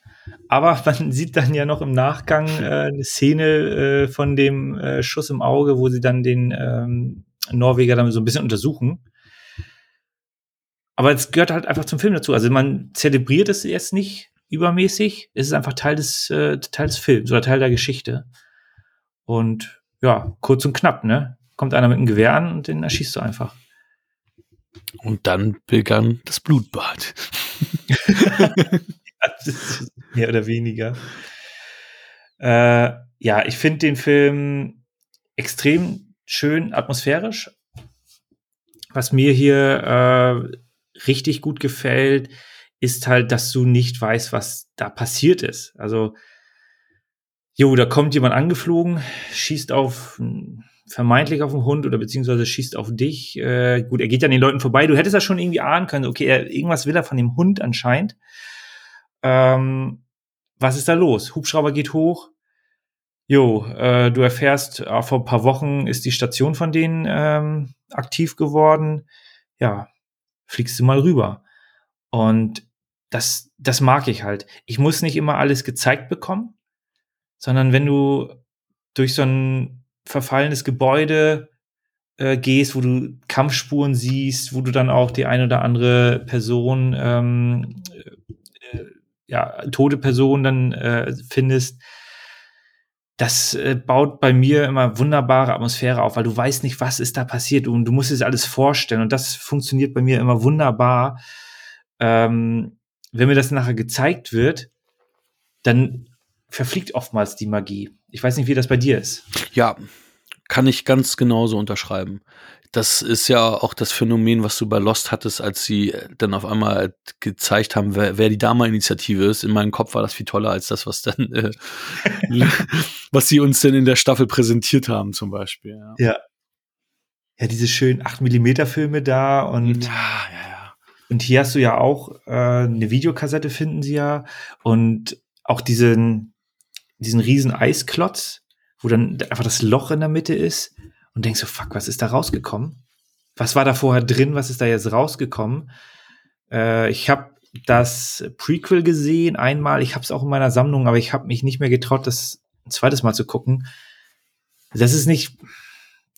aber man sieht dann ja noch im Nachgang äh, eine Szene äh, von dem äh, Schuss im Auge, wo sie dann den ähm, Norweger dann so ein bisschen untersuchen. Aber es gehört halt einfach zum Film dazu. Also man zelebriert es jetzt nicht übermäßig. Es ist einfach Teil des, äh, Teil des Films oder Teil der Geschichte. Und ja, kurz und knapp, ne? Kommt einer mit einem Gewehr an und den erschießt du einfach. Und dann begann das Blutbad. Mehr oder weniger. Äh, ja, ich finde den Film extrem schön atmosphärisch. Was mir hier äh, richtig gut gefällt, ist halt, dass du nicht weißt, was da passiert ist. Also, jo, da kommt jemand angeflogen, schießt auf vermeintlich auf den Hund oder beziehungsweise schießt auf dich. Äh, gut, er geht an den Leuten vorbei. Du hättest das schon irgendwie ahnen können. Okay, er, irgendwas will er von dem Hund anscheinend. Ähm, was ist da los? Hubschrauber geht hoch. Jo, äh, du erfährst, äh, vor ein paar Wochen ist die Station von denen ähm, aktiv geworden. Ja, fliegst du mal rüber. Und das, das mag ich halt. Ich muss nicht immer alles gezeigt bekommen, sondern wenn du durch so ein verfallenes Gebäude äh, gehst, wo du Kampfspuren siehst, wo du dann auch die eine oder andere Person, ähm, äh, ja, tote Person dann äh, findest, das äh, baut bei mir immer wunderbare Atmosphäre auf, weil du weißt nicht, was ist da passiert und du musst es alles vorstellen und das funktioniert bei mir immer wunderbar. Ähm, wenn mir das nachher gezeigt wird, dann verfliegt oftmals die Magie. Ich weiß nicht, wie das bei dir ist. Ja, kann ich ganz genauso unterschreiben. Das ist ja auch das Phänomen, was du bei Lost hattest, als sie dann auf einmal gezeigt haben, wer, wer die Dama-Initiative ist. In meinem Kopf war das viel toller als das, was dann, äh, was sie uns denn in der Staffel präsentiert haben, zum Beispiel. Ja. Ja, ja diese schönen 8 mm Filme da und ja, ja. Und hier hast du ja auch äh, eine Videokassette, finden sie ja. Und auch diesen, diesen riesen Eisklotz, wo dann einfach das Loch in der Mitte ist und denkst so, fuck, was ist da rausgekommen? Was war da vorher drin? Was ist da jetzt rausgekommen? Äh, ich habe das Prequel gesehen einmal. Ich habe es auch in meiner Sammlung, aber ich habe mich nicht mehr getraut, das ein zweites Mal zu gucken. Das ist nicht,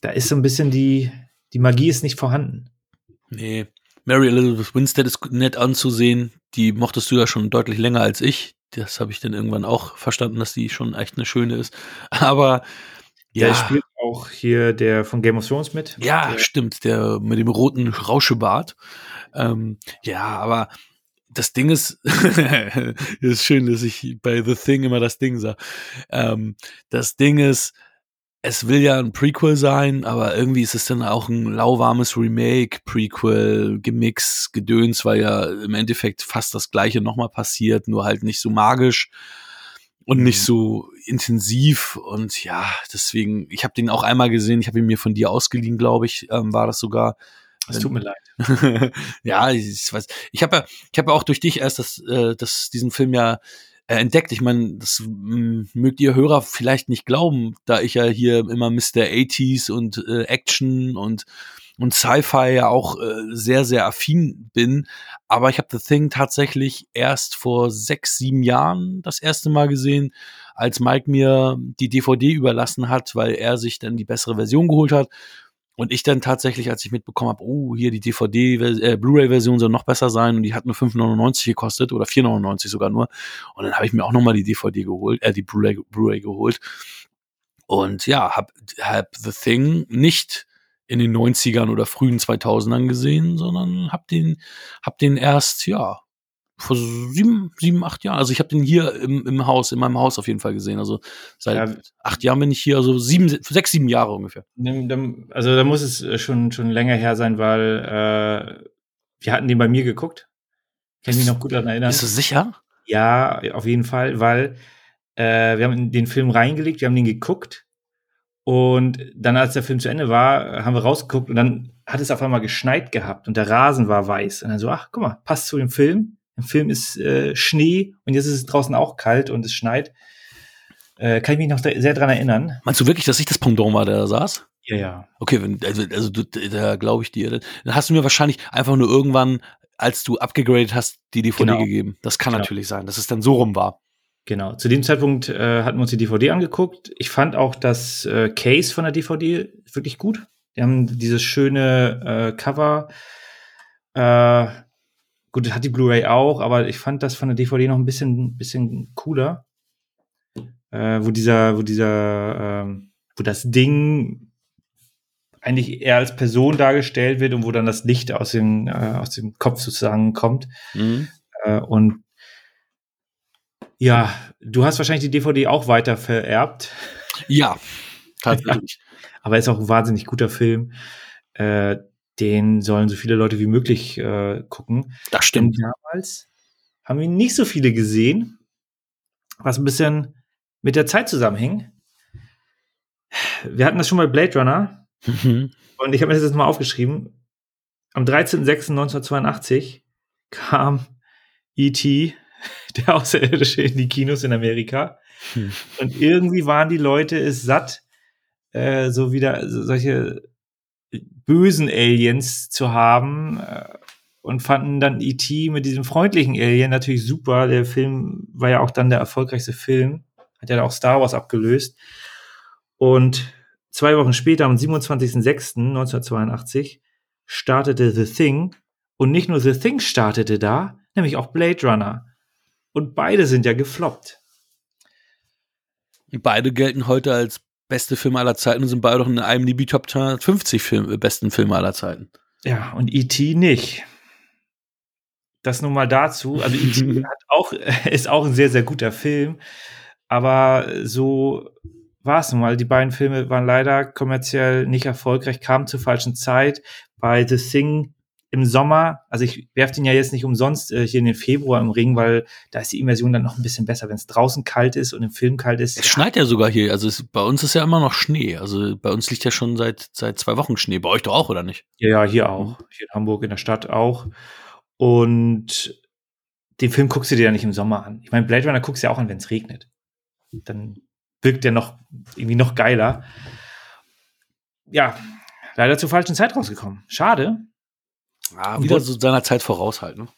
da ist so ein bisschen die, die Magie ist nicht vorhanden. Nee. Mary Elizabeth Winstead ist nett anzusehen. Die mochtest du ja schon deutlich länger als ich das habe ich dann irgendwann auch verstanden, dass die schon echt eine schöne ist. Aber ja. Der spielt auch hier der von Game of Thrones mit. Ja, der, stimmt, der mit dem roten Rauschebart. Ähm, ja, aber das Ding ist, ist schön, dass ich bei The Thing immer das Ding sage. Ähm, das Ding ist, es will ja ein Prequel sein, aber irgendwie ist es dann auch ein lauwarmes Remake, Prequel, Gemix, Gedöns, weil ja im Endeffekt fast das gleiche nochmal passiert, nur halt nicht so magisch und nicht mhm. so intensiv und ja, deswegen, ich habe den auch einmal gesehen, ich habe ihn mir von dir ausgeliehen, glaube ich, ähm, war das sogar. Es tut mir leid. ja, ich weiß. Ich habe ja, ich habe ja auch durch dich erst das, äh, das, diesen Film ja entdeckt. Ich meine, das hm, mögt ihr Hörer vielleicht nicht glauben, da ich ja hier immer Mr. 80s und äh, Action und und Sci-Fi ja auch äh, sehr, sehr affin bin. Aber ich habe The Thing tatsächlich erst vor sechs, sieben Jahren das erste Mal gesehen, als Mike mir die DVD überlassen hat, weil er sich dann die bessere Version geholt hat. Und ich dann tatsächlich, als ich mitbekommen habe, oh, hier die DVD, äh, Blu-ray-Version soll noch besser sein und die hat nur 5,99 gekostet oder 4,99 sogar nur. Und dann habe ich mir auch nochmal die DVD geholt, äh, die Blu-ray Blu geholt. Und ja, hab, hab The Thing nicht in den 90ern oder frühen 2000ern gesehen, sondern hab den, hab den erst, ja, vor sieben, sieben, acht Jahren. Also ich habe den hier im, im Haus, in meinem Haus auf jeden Fall gesehen. Also seit ja. acht Jahren bin ich hier, also sieben, sechs, sieben Jahre ungefähr. Also da muss es äh, schon, schon länger her sein, weil äh, wir hatten den bei mir geguckt. Kann ich mich noch gut daran erinnern. Bist du sicher? Ja, auf jeden Fall, weil äh, wir haben den Film reingelegt, wir haben den geguckt und dann, als der Film zu Ende war, haben wir rausgeguckt und dann hat es auf einmal geschneit gehabt und der Rasen war weiß. Und dann so, ach, guck mal, passt zu dem Film. Im Film ist äh, Schnee und jetzt ist es draußen auch kalt und es schneit. Äh, kann ich mich noch sehr dran erinnern. Meinst du wirklich, dass ich das Pendant war, der da saß? Ja, ja. Okay, wenn, also, also du, da glaube ich dir. Dann hast du mir wahrscheinlich einfach nur irgendwann, als du abgegradet hast, die DVD genau. gegeben. Das kann genau. natürlich sein, dass es dann so rum war. Genau. Zu dem Zeitpunkt äh, hatten wir uns die DVD angeguckt. Ich fand auch das äh, Case von der DVD wirklich gut. Die haben dieses schöne äh, Cover. Äh, Gut, das hat die Blu-ray auch, aber ich fand das von der DVD noch ein bisschen, bisschen cooler. Äh, wo dieser, wo dieser, ähm, wo das Ding eigentlich eher als Person dargestellt wird und wo dann das Licht aus dem, äh, aus dem Kopf sozusagen kommt. Mhm. Äh, und ja, du hast wahrscheinlich die DVD auch weiter vererbt. Ja, tatsächlich. aber ist auch ein wahnsinnig guter Film. Äh, den sollen so viele Leute wie möglich äh, gucken. Das stimmt. Denn damals haben wir nicht so viele gesehen, was ein bisschen mit der Zeit zusammenhing. Wir hatten das schon mal Blade Runner mhm. und ich habe mir das jetzt mal aufgeschrieben. Am 13.06.1982 kam E.T., der Außerirdische, in die Kinos in Amerika. Mhm. Und irgendwie waren die Leute es satt, äh, so wieder so solche bösen Aliens zu haben äh, und fanden dann E.T. mit diesem freundlichen Alien natürlich super. Der Film war ja auch dann der erfolgreichste Film, hat ja auch Star Wars abgelöst. Und zwei Wochen später, am 27.06.1982, startete The Thing. Und nicht nur The Thing startete da, nämlich auch Blade Runner. Und beide sind ja gefloppt. Beide gelten heute als beste Filme aller Zeiten und sind beide doch in einem IMDb Top 50 Film, äh, besten Filme aller Zeiten. Ja, und E.T. nicht. Das nun mal dazu. Also E.T. auch, ist auch ein sehr, sehr guter Film. Aber so war es nun mal. Die beiden Filme waren leider kommerziell nicht erfolgreich, kamen zur falschen Zeit. Bei The Thing im Sommer, also ich werfe den ja jetzt nicht umsonst äh, hier in den Februar im Ring, weil da ist die Immersion dann noch ein bisschen besser, wenn es draußen kalt ist und im Film kalt ist. Es schneit ja sogar hier, also es, bei uns ist ja immer noch Schnee, also bei uns liegt ja schon seit seit zwei Wochen Schnee, bei euch doch auch oder nicht? Ja, ja, hier auch, hier in Hamburg in der Stadt auch. Und den Film guckst du dir ja nicht im Sommer an. Ich meine, Blade Runner guckst du ja auch an, wenn es regnet. Dann wirkt der noch irgendwie noch geiler. Ja, leider zur falschen Zeit rausgekommen. Schade, Ah, wieder so seiner Zeit voraus halt, ne?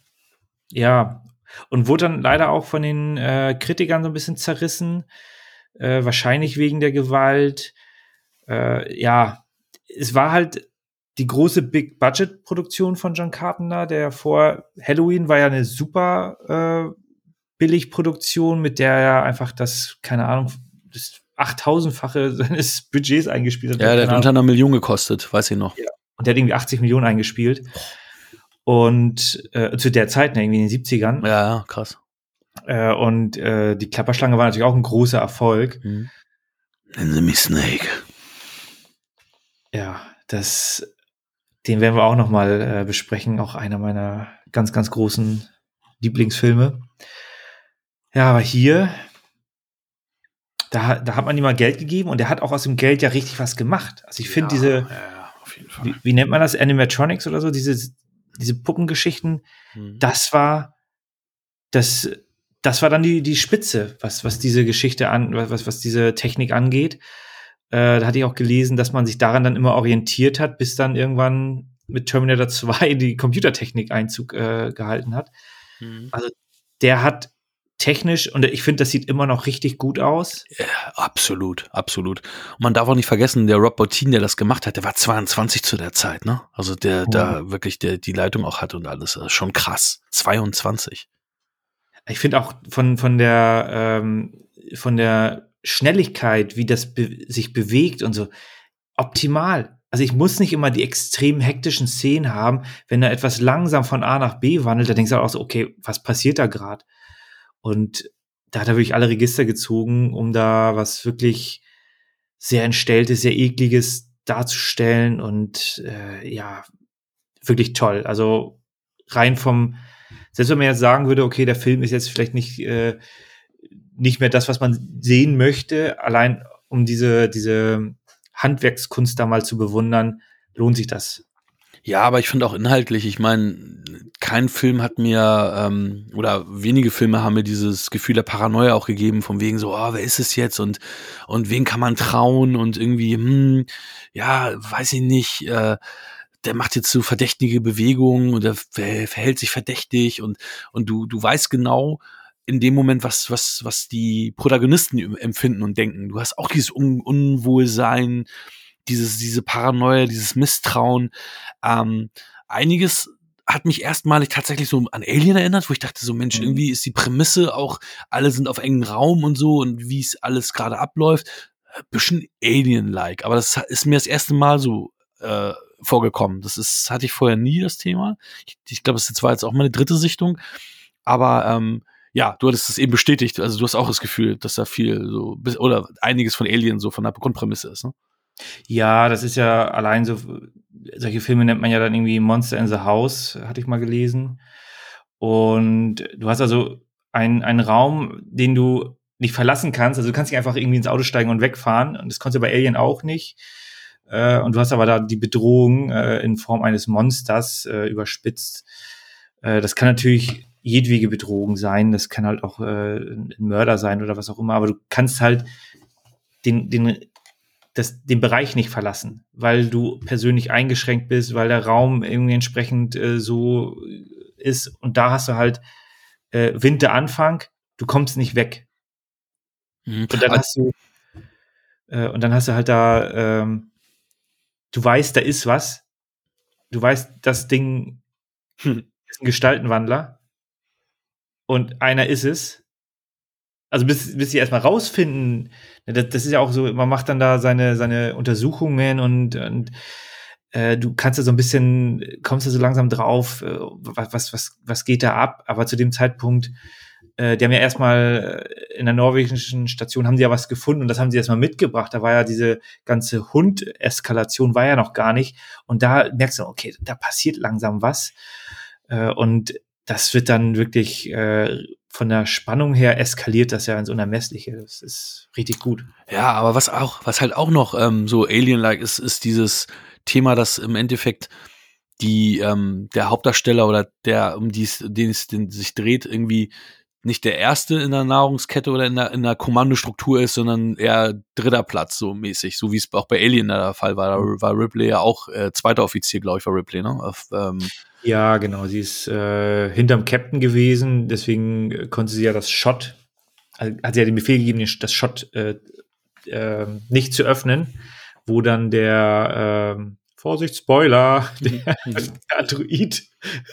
Ja. Und wurde dann leider auch von den äh, Kritikern so ein bisschen zerrissen. Äh, wahrscheinlich wegen der Gewalt. Äh, ja, es war halt die große Big-Budget-Produktion von John Carpenter, der vor Halloween war ja eine super äh, Billigproduktion, mit der er einfach das, keine Ahnung, das 8000-fache seines Budgets eingespielt hat. Ja, der hat unter einer Million gekostet, weiß ich noch. Ja. Und der hat irgendwie 80 Millionen eingespielt. Und äh, zu der Zeit, ne, irgendwie in den 70ern. Ja, krass. Äh, und äh, die Klapperschlange war natürlich auch ein großer Erfolg. Mhm. Nennen Sie mich Snake. Ja, das, den werden wir auch noch mal äh, besprechen. Auch einer meiner ganz, ganz großen Lieblingsfilme. Ja, aber hier, da, da hat man ihm mal Geld gegeben und er hat auch aus dem Geld ja richtig was gemacht. Also ich finde ja, diese, ja jeden Fall. Wie, wie, nennt man das? Animatronics oder so? Diese, diese Puppengeschichten. Mhm. Das war, das, das war dann die, die Spitze, was, was diese Geschichte an, was, was diese Technik angeht. Äh, da hatte ich auch gelesen, dass man sich daran dann immer orientiert hat, bis dann irgendwann mit Terminator 2 die Computertechnik Einzug äh, gehalten hat. Mhm. Also der hat technisch und ich finde, das sieht immer noch richtig gut aus. Ja, absolut, absolut. Und man darf auch nicht vergessen, der Rob Bottin, der das gemacht hat, der war 22 zu der Zeit, ne? Also der oh. da wirklich der, die Leitung auch hat und alles. Ist schon krass. 22. Ich finde auch von, von der, ähm, von der Schnelligkeit, wie das be sich bewegt und so, optimal. Also ich muss nicht immer die extrem hektischen Szenen haben, wenn er etwas langsam von A nach B wandelt, da denkst du auch so, okay, was passiert da gerade? Und da hat er wirklich alle Register gezogen, um da was wirklich sehr entstelltes, sehr ekliges darzustellen und äh, ja, wirklich toll. Also rein vom, selbst wenn man jetzt sagen würde, okay, der Film ist jetzt vielleicht nicht, äh, nicht mehr das, was man sehen möchte, allein um diese, diese Handwerkskunst da mal zu bewundern, lohnt sich das. Ja, aber ich finde auch inhaltlich, ich meine, kein Film hat mir, ähm, oder wenige Filme haben mir dieses Gefühl der Paranoia auch gegeben, von wegen so, oh, wer ist es jetzt und, und wen kann man trauen und irgendwie, hm, ja, weiß ich nicht, äh, der macht jetzt so verdächtige Bewegungen und der verhält sich verdächtig und, und du, du weißt genau, in dem Moment, was, was, was die Protagonisten empfinden und denken. Du hast auch dieses Un Unwohlsein, dieses, diese Paranoia, dieses Misstrauen. Ähm, einiges hat mich erstmalig tatsächlich so an Alien erinnert, wo ich dachte so, Mensch, mhm. irgendwie ist die Prämisse auch, alle sind auf engen Raum und so und wie es alles gerade abläuft, bisschen Alien-like. Aber das ist mir das erste Mal so äh, vorgekommen. Das ist, hatte ich vorher nie das Thema. Ich, ich glaube, es war jetzt auch meine dritte Sichtung. Aber ähm, ja, du hattest es eben bestätigt. Also du hast auch das Gefühl, dass da viel so oder einiges von Alien so von der Grundprämisse ist. Ne? Ja, das ist ja allein so, solche Filme nennt man ja dann irgendwie Monster in the House, hatte ich mal gelesen. Und du hast also einen, einen Raum, den du nicht verlassen kannst. Also du kannst nicht einfach irgendwie ins Auto steigen und wegfahren. Und das konntest du bei Alien auch nicht. Äh, und du hast aber da die Bedrohung äh, in Form eines Monsters äh, überspitzt. Das kann natürlich jedwege Bedrohung sein. Das kann halt auch ein Mörder sein oder was auch immer. Aber du kannst halt den, den das, den Bereich nicht verlassen, weil du persönlich eingeschränkt bist, weil der Raum irgendwie entsprechend äh, so ist. Und da hast du halt äh, Winteranfang, du kommst nicht weg. Mhm. Und dann hast du äh, und dann hast du halt da, ähm, du weißt, da ist was. Du weißt, das Ding hm. ist ein Gestaltenwandler. Und einer ist es. Also bis, bis sie erstmal rausfinden, ne, das, das ist ja auch so, man macht dann da seine, seine Untersuchungen und, und äh, du kannst ja so ein bisschen, kommst ja so langsam drauf, äh, was, was, was geht da ab, aber zu dem Zeitpunkt, äh, die haben ja erstmal in der norwegischen Station haben sie ja was gefunden und das haben sie erstmal mitgebracht. Da war ja diese ganze Hund-Eskalation war ja noch gar nicht. Und da merkst du, okay, da passiert langsam was. Äh, und das wird dann wirklich äh, von der Spannung her eskaliert das ja ins Unermessliche. Das ist richtig gut. Ja, aber was auch, was halt auch noch ähm, so Alien-like ist, ist dieses Thema, dass im Endeffekt die ähm, der Hauptdarsteller oder der um die den es den sich dreht irgendwie nicht der erste in der Nahrungskette oder in der, in der Kommandostruktur ist, sondern eher dritter Platz so mäßig, so wie es auch bei Alien der Fall war. Da war Ripley ja auch äh, zweiter Offizier, glaube ich, war Ripley, ne? Auf, ähm, ja, genau. Sie ist äh, hinterm Captain gewesen, deswegen konnte sie ja das Shot, also hat sie ja den Befehl gegeben, das Shot äh, äh, nicht zu öffnen, wo dann der äh, Vorsicht, Spoiler, der, der Android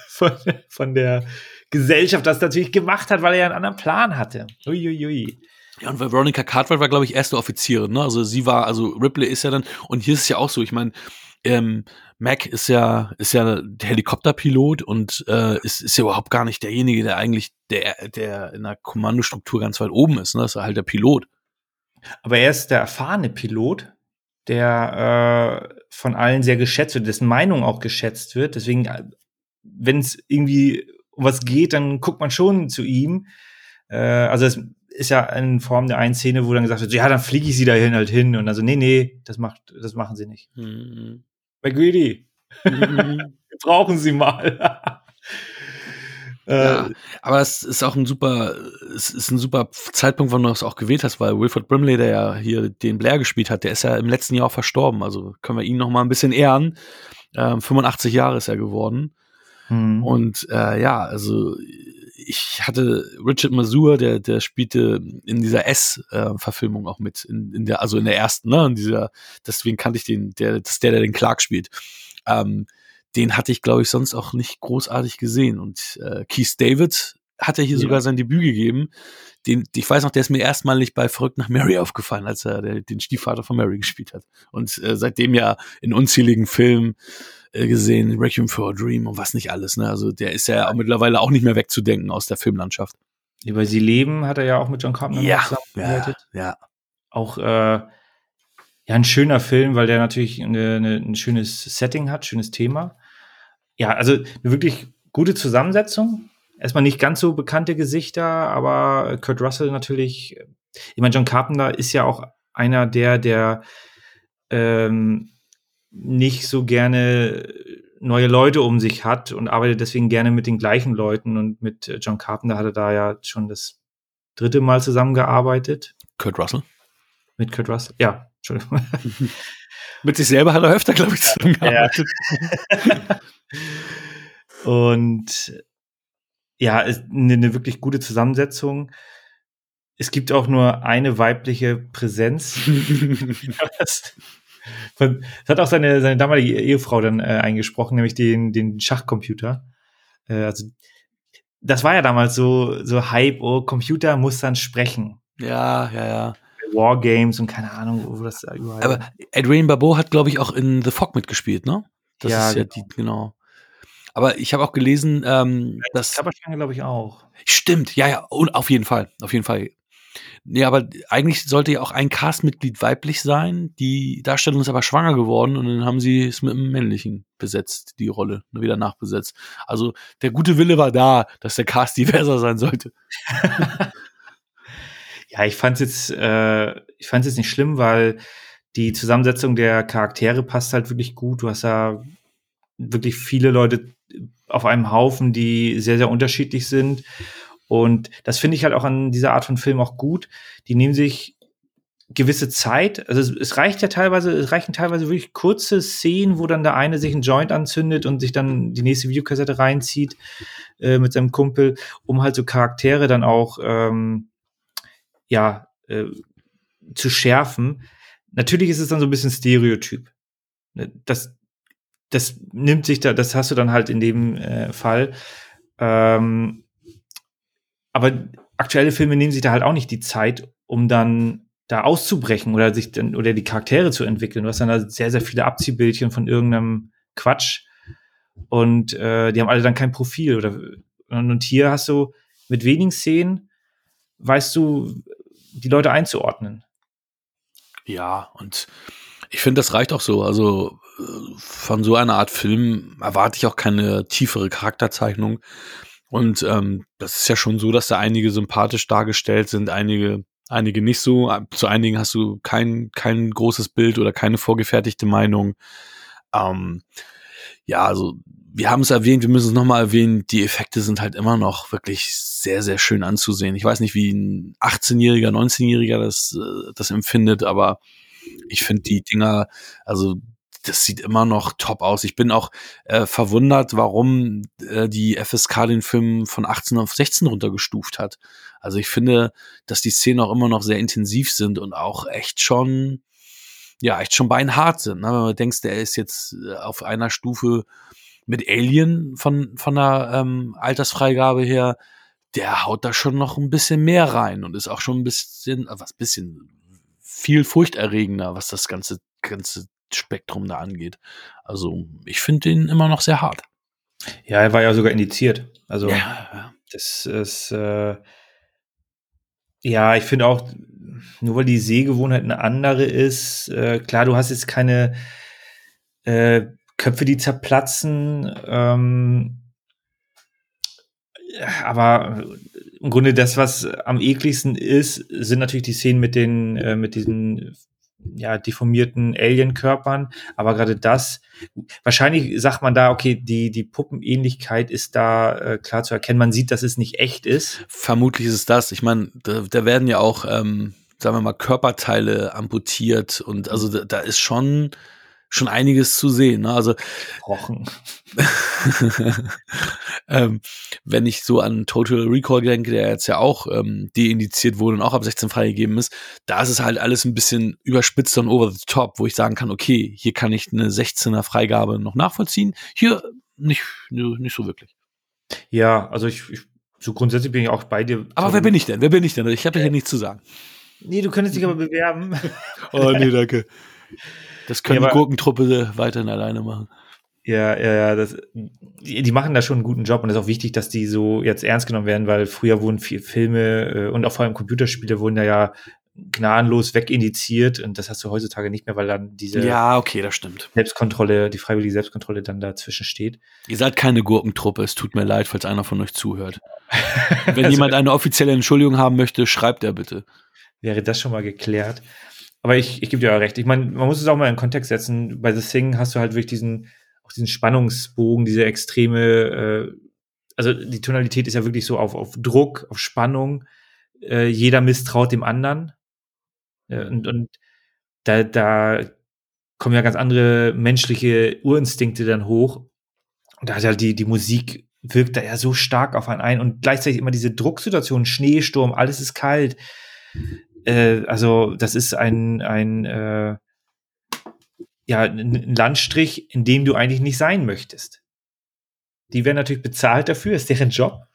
von, von, der Gesellschaft das natürlich gemacht hat, weil er ja einen anderen Plan hatte. Uiuiui. Ui, ui. Ja, und Veronica Cartwright war, glaube ich, erste Offizierin, ne? Also sie war, also Ripley ist ja dann, und hier ist es ja auch so, ich meine, ähm, Mac ist ja, ist ja der Helikopterpilot und äh, ist, ist ja überhaupt gar nicht derjenige, der eigentlich der, der in der Kommandostruktur ganz weit oben ist. Ne? Das ist halt der Pilot. Aber er ist der erfahrene Pilot, der äh, von allen sehr geschätzt wird, dessen Meinung auch geschätzt wird. Deswegen, äh, wenn es irgendwie um was geht, dann guckt man schon zu ihm. Äh, also es ist ja in Form der einen Szene, wo dann gesagt wird, ja, dann fliege ich sie dahin halt hin. Und also, nee, nee, das macht, das machen sie nicht. Mhm. McGreedy, mhm. brauchen Sie mal. ja, aber es ist auch ein super, es ist ein super Zeitpunkt, wann du es auch gewählt hast, weil Wilford Brimley, der ja hier den Blair gespielt hat, der ist ja im letzten Jahr auch verstorben. Also können wir ihn noch mal ein bisschen ehren. Ähm, 85 Jahre ist er geworden. Mhm. Und äh, ja, also ich hatte Richard Masur, der, der spielte in dieser S-Verfilmung auch mit, in, in der, also in der ersten, ne, in dieser, deswegen kannte ich den, der, das ist der, der den Clark spielt. Ähm, den hatte ich, glaube ich, sonst auch nicht großartig gesehen. Und äh, Keith David hat er hier ja. sogar sein Debüt gegeben. Den, ich weiß noch, der ist mir erstmalig bei Verrückt nach Mary aufgefallen, als er der, den Stiefvater von Mary gespielt hat. Und äh, seitdem ja in unzähligen Filmen äh, gesehen, Requiem for a Dream und was nicht alles. Ne? Also der ist ja auch mittlerweile auch nicht mehr wegzudenken aus der Filmlandschaft. Über Sie leben hat er ja auch mit John Carpenter ja, zusammengearbeitet. Ja, ja. Auch äh, ja, ein schöner Film, weil der natürlich eine, eine, ein schönes Setting hat, schönes Thema. Ja, also eine wirklich gute Zusammensetzung. Erstmal nicht ganz so bekannte Gesichter, aber Kurt Russell natürlich. Ich meine, John Carpenter ist ja auch einer der, der ähm, nicht so gerne neue Leute um sich hat und arbeitet deswegen gerne mit den gleichen Leuten. Und mit John Carpenter hat er da ja schon das dritte Mal zusammengearbeitet. Kurt Russell? Mit Kurt Russell, ja, Entschuldigung. mit sich selber hat er öfter, glaube ich, zusammengearbeitet. Ja. Und ja, eine, eine wirklich gute Zusammensetzung. Es gibt auch nur eine weibliche Präsenz. das hat auch seine, seine damalige Ehefrau dann äh, eingesprochen, nämlich den, den Schachcomputer. Äh, also, das war ja damals so, so Hype, oh, Computer muss dann sprechen. Ja, ja, ja. Wargames und keine Ahnung, wo das überall. Aber Adrienne Barbeau hat, glaube ich, auch in The Fog mitgespielt, ne? Das ja, ist ja genau. die, genau. Aber ich habe auch gelesen, ähm, ja, dass. Klapperschlange, glaube ich, auch. Stimmt, ja, ja, und auf jeden Fall, auf jeden Fall. Nee, aber eigentlich sollte ja auch ein Castmitglied weiblich sein. Die Darstellung ist aber schwanger geworden und dann haben sie es mit einem männlichen besetzt, die Rolle, wieder nachbesetzt. Also der gute Wille war da, dass der Cast diverser sein sollte. ja, ich fand's jetzt, äh, ich fand's jetzt nicht schlimm, weil die Zusammensetzung der Charaktere passt halt wirklich gut. Du hast ja wirklich viele Leute auf einem Haufen, die sehr, sehr unterschiedlich sind. Und das finde ich halt auch an dieser Art von Film auch gut. Die nehmen sich gewisse Zeit, also es, es, reicht ja teilweise, es reichen teilweise wirklich kurze Szenen, wo dann der eine sich einen Joint anzündet und sich dann die nächste Videokassette reinzieht äh, mit seinem Kumpel, um halt so Charaktere dann auch ähm, ja äh, zu schärfen. Natürlich ist es dann so ein bisschen Stereotyp. Ne, das, das nimmt sich da, das hast du dann halt in dem äh, Fall. Ähm, aber aktuelle Filme nehmen sich da halt auch nicht die Zeit, um dann da auszubrechen oder sich dann oder die Charaktere zu entwickeln. Du hast dann da sehr, sehr viele Abziehbildchen von irgendeinem Quatsch und äh, die haben alle dann kein Profil oder und hier hast du mit wenigen Szenen weißt du die Leute einzuordnen. Ja, und ich finde, das reicht auch so. Also von so einer Art Film erwarte ich auch keine tiefere Charakterzeichnung. Und ähm, das ist ja schon so, dass da einige sympathisch dargestellt sind, einige, einige nicht so. Zu einigen hast du kein, kein großes Bild oder keine vorgefertigte Meinung. Ähm, ja, also wir haben es erwähnt, wir müssen es nochmal erwähnen, die Effekte sind halt immer noch wirklich sehr, sehr schön anzusehen. Ich weiß nicht, wie ein 18-Jähriger, 19-Jähriger das, äh, das empfindet, aber ich finde die Dinger, also das sieht immer noch top aus. Ich bin auch äh, verwundert, warum äh, die FSK den Film von 18 auf 16 runtergestuft hat. Also ich finde, dass die Szenen auch immer noch sehr intensiv sind und auch echt schon, ja, echt schon beinhart sind. Ne? Wenn man denkt, der ist jetzt äh, auf einer Stufe mit Alien von, von der ähm, Altersfreigabe her, der haut da schon noch ein bisschen mehr rein und ist auch schon ein bisschen, äh, was bisschen viel furchterregender, was das ganze, ganze Spektrum da angeht. Also ich finde den immer noch sehr hart. Ja, er war ja sogar indiziert. Also ja. das ist äh, ja, ich finde auch, nur weil die Sehgewohnheit eine andere ist, äh, klar, du hast jetzt keine äh, Köpfe, die zerplatzen, ähm, aber im Grunde das, was am ekligsten ist, sind natürlich die Szenen mit den, äh, mit diesen ja, deformierten Alien-Körpern. Aber gerade das, wahrscheinlich sagt man da, okay, die, die Puppenähnlichkeit ist da äh, klar zu erkennen. Man sieht, dass es nicht echt ist. Vermutlich ist es das. Ich meine, da, da werden ja auch, ähm, sagen wir mal, Körperteile amputiert und also da, da ist schon schon einiges zu sehen. Ne? Also Rochen. ähm, wenn ich so an Total Recall denke, der jetzt ja auch ähm, deindiziert wurde und auch ab 16 freigegeben ist, da ist es halt alles ein bisschen überspitzt und over the top, wo ich sagen kann, okay, hier kann ich eine 16er Freigabe noch nachvollziehen. Hier nicht, nicht so wirklich. Ja, also ich, ich so grundsätzlich bin ich auch bei dir. Aber wer bin ich denn? Wer bin ich denn? Ich habe ja hier nichts zu sagen. Nee, du könntest dich aber bewerben. oh, nee, danke. Das können Ja, die Gurkentruppe weiterhin alleine machen. Ja, ja, ja. Das, die, die machen da schon einen guten Job und es ist auch wichtig, dass die so jetzt ernst genommen werden, weil früher wurden viel Filme äh, und auch vor allem Computerspiele wurden da ja gnadenlos wegindiziert und das hast du heutzutage nicht mehr, weil dann diese Ja, okay, das stimmt. Selbstkontrolle, die freiwillige Selbstkontrolle dann dazwischen steht. Ihr seid keine Gurkentruppe. Es tut mir leid, falls einer von euch zuhört. Wenn jemand eine offizielle Entschuldigung haben möchte, schreibt er bitte. wäre das schon mal geklärt. Aber ich, ich gebe dir auch recht. Ich meine, man muss es auch mal in Kontext setzen. Bei The Thing hast du halt wirklich diesen, auch diesen Spannungsbogen, diese extreme, äh, also die Tonalität ist ja wirklich so auf, auf Druck, auf Spannung. Äh, jeder misstraut dem anderen. Äh, und, und da, da kommen ja ganz andere menschliche Urinstinkte dann hoch. Und da hat halt die, die Musik wirkt da ja so stark auf einen ein und gleichzeitig immer diese Drucksituation, Schneesturm, alles ist kalt äh, also das ist ein, ein äh, ja, ein Landstrich, in dem du eigentlich nicht sein möchtest. Die werden natürlich bezahlt dafür, ist deren Job.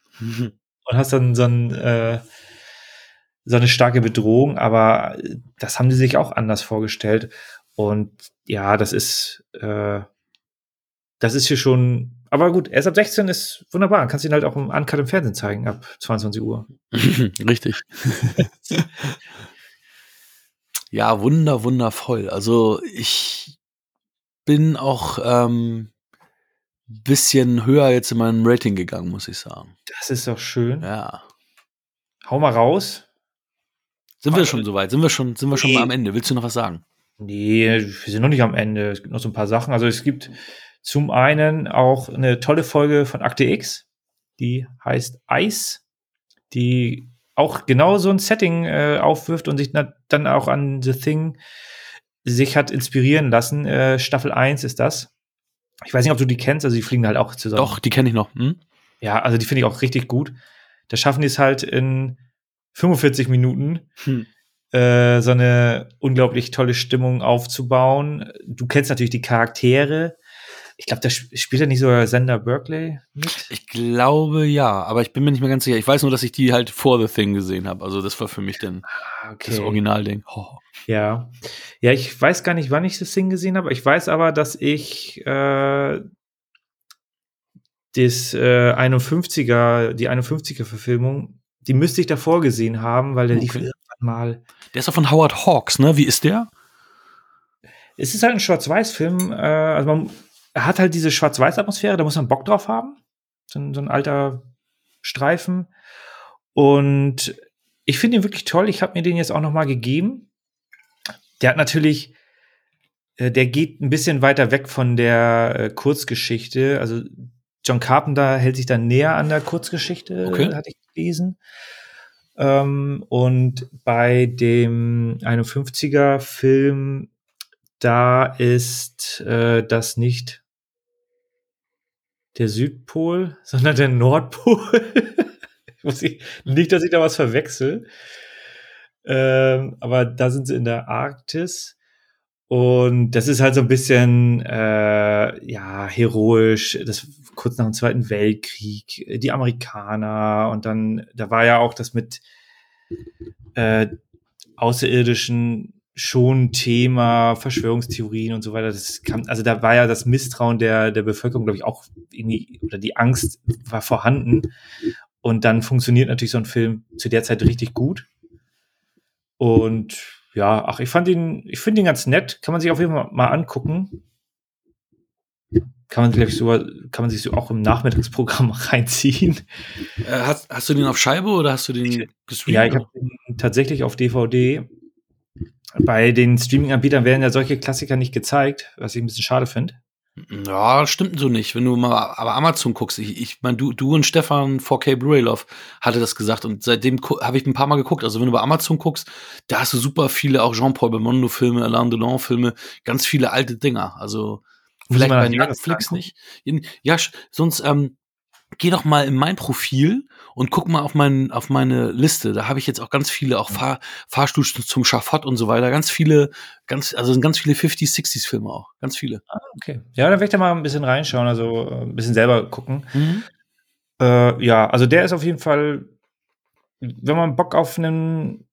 Und hast dann so, ein, äh, so eine starke Bedrohung, aber das haben die sich auch anders vorgestellt. Und ja, das ist, äh, das ist hier schon, aber gut, erst ab 16 ist wunderbar. Kannst ihn halt auch im Uncut im Fernsehen zeigen, ab 22 Uhr. Richtig. ja, wunder, wundervoll. Also ich bin auch ähm, bisschen höher jetzt in meinem Rating gegangen, muss ich sagen. Das ist doch schön. Ja. Hau mal raus. Sind wir schon soweit? Sind wir schon, sind wir schon Nee. mal am Ende? Willst du noch was sagen? Nee, wir sind noch nicht am Ende. Es gibt noch so ein paar Sachen. Also es gibt zum einen auch eine tolle Folge von Akte X, die heißt Eis, die auch genau so ein Setting äh, aufwirft und sich dann auch an The Thing sich hat inspirieren lassen. Äh, Staffel 1 ist das. Ich weiß nicht, ob du die kennst, also die fliegen halt auch zusammen. Doch, die kenne ich noch. Hm? Ja, also die finde ich auch richtig gut. Da schaffen die es halt in 45 Minuten, Hm. äh, so eine unglaublich tolle Stimmung aufzubauen. Du kennst natürlich die Charaktere. Ich glaube, da sp- spielt ja nicht sogar Sender Berkeley mit. Ich glaube ja, aber ich bin mir nicht mehr ganz sicher. Ich weiß nur, dass ich die halt vor The Thing gesehen habe. Also das war für mich dann Ah, das Originalding. Oh. Ja. Ja, ich weiß gar nicht, wann ich das Ding gesehen habe. Ich weiß aber, dass ich äh, das äh, 51er, die 51er Verfilmung, die müsste ich davor gesehen haben, weil der lief Okay. irgendwann mal. Der ist doch von Howard Hawks, ne? Wie ist der? Es ist halt ein Schwarz-Weiß-Film. Äh, also man er hat halt diese Schwarz-Weiß-Atmosphäre, da muss man Bock drauf haben. So ein, so ein alter Streifen. Und ich finde ihn wirklich toll. Ich habe mir den jetzt auch noch mal gegeben. Der hat natürlich, äh, der geht ein bisschen weiter weg von der äh, Kurzgeschichte. Also John Carpenter hält sich da näher an der Kurzgeschichte, Okay. hatte ich gelesen. Ähm, und bei dem 51er Film, da ist äh, das nicht der Südpol, sondern der Nordpol. Ich, nicht, dass ich da was verwechsel. Ähm, aber da sind sie in der Arktis. Und das ist halt so ein bisschen, äh, ja, heroisch, das kurz nach dem Zweiten Weltkrieg, die Amerikaner und dann, da war ja auch das mit äh, Außerirdischen schon Thema, Verschwörungstheorien und so weiter. Das kam, also da war ja das Misstrauen der, der Bevölkerung, glaube ich, auch irgendwie, oder die Angst war vorhanden. Und dann funktioniert natürlich so ein Film zu der Zeit richtig gut. Und ja, ach, ich fand ihn, ich finde ihn ganz nett. Kann man sich auf jeden Fall mal angucken. Kann man, glaube ich, sogar, kann man sich so auch im Nachmittagsprogramm reinziehen. Äh, hast, hast du den auf Scheibe oder hast du den gestreamt? Ja, ich habe ihn tatsächlich auf DVD. Bei den Streaming-Anbietern werden ja solche Klassiker nicht gezeigt, was ich ein bisschen schade finde. Ja, stimmt so nicht. Wenn du mal aber Amazon guckst, ich, ich meine, du, du und Stefan 4K Blu-ray Love hatte das gesagt und seitdem habe ich ein paar Mal geguckt. Also wenn du bei Amazon guckst, da hast du super viele auch Jean-Paul Belmondo Filme, Alain Delon Filme, ganz viele alte Dinger. Also vielleicht bei Netflix nicht. Ja, sonst ähm, geh doch mal in mein Profil und guck mal auf, mein, auf meine Liste. Da habe ich jetzt auch ganz viele, auch Fahr, Fahrstuhl zum Schafott und so weiter. Ganz viele, ganz, also ganz viele 50s, 60s Filme auch. Ganz viele. Ah, okay. Ja, dann werde ich da mal ein bisschen reinschauen, also äh, ein bisschen selber gucken. Mhm. Äh, ja, also der ist auf jeden Fall, wenn man Bock auf einen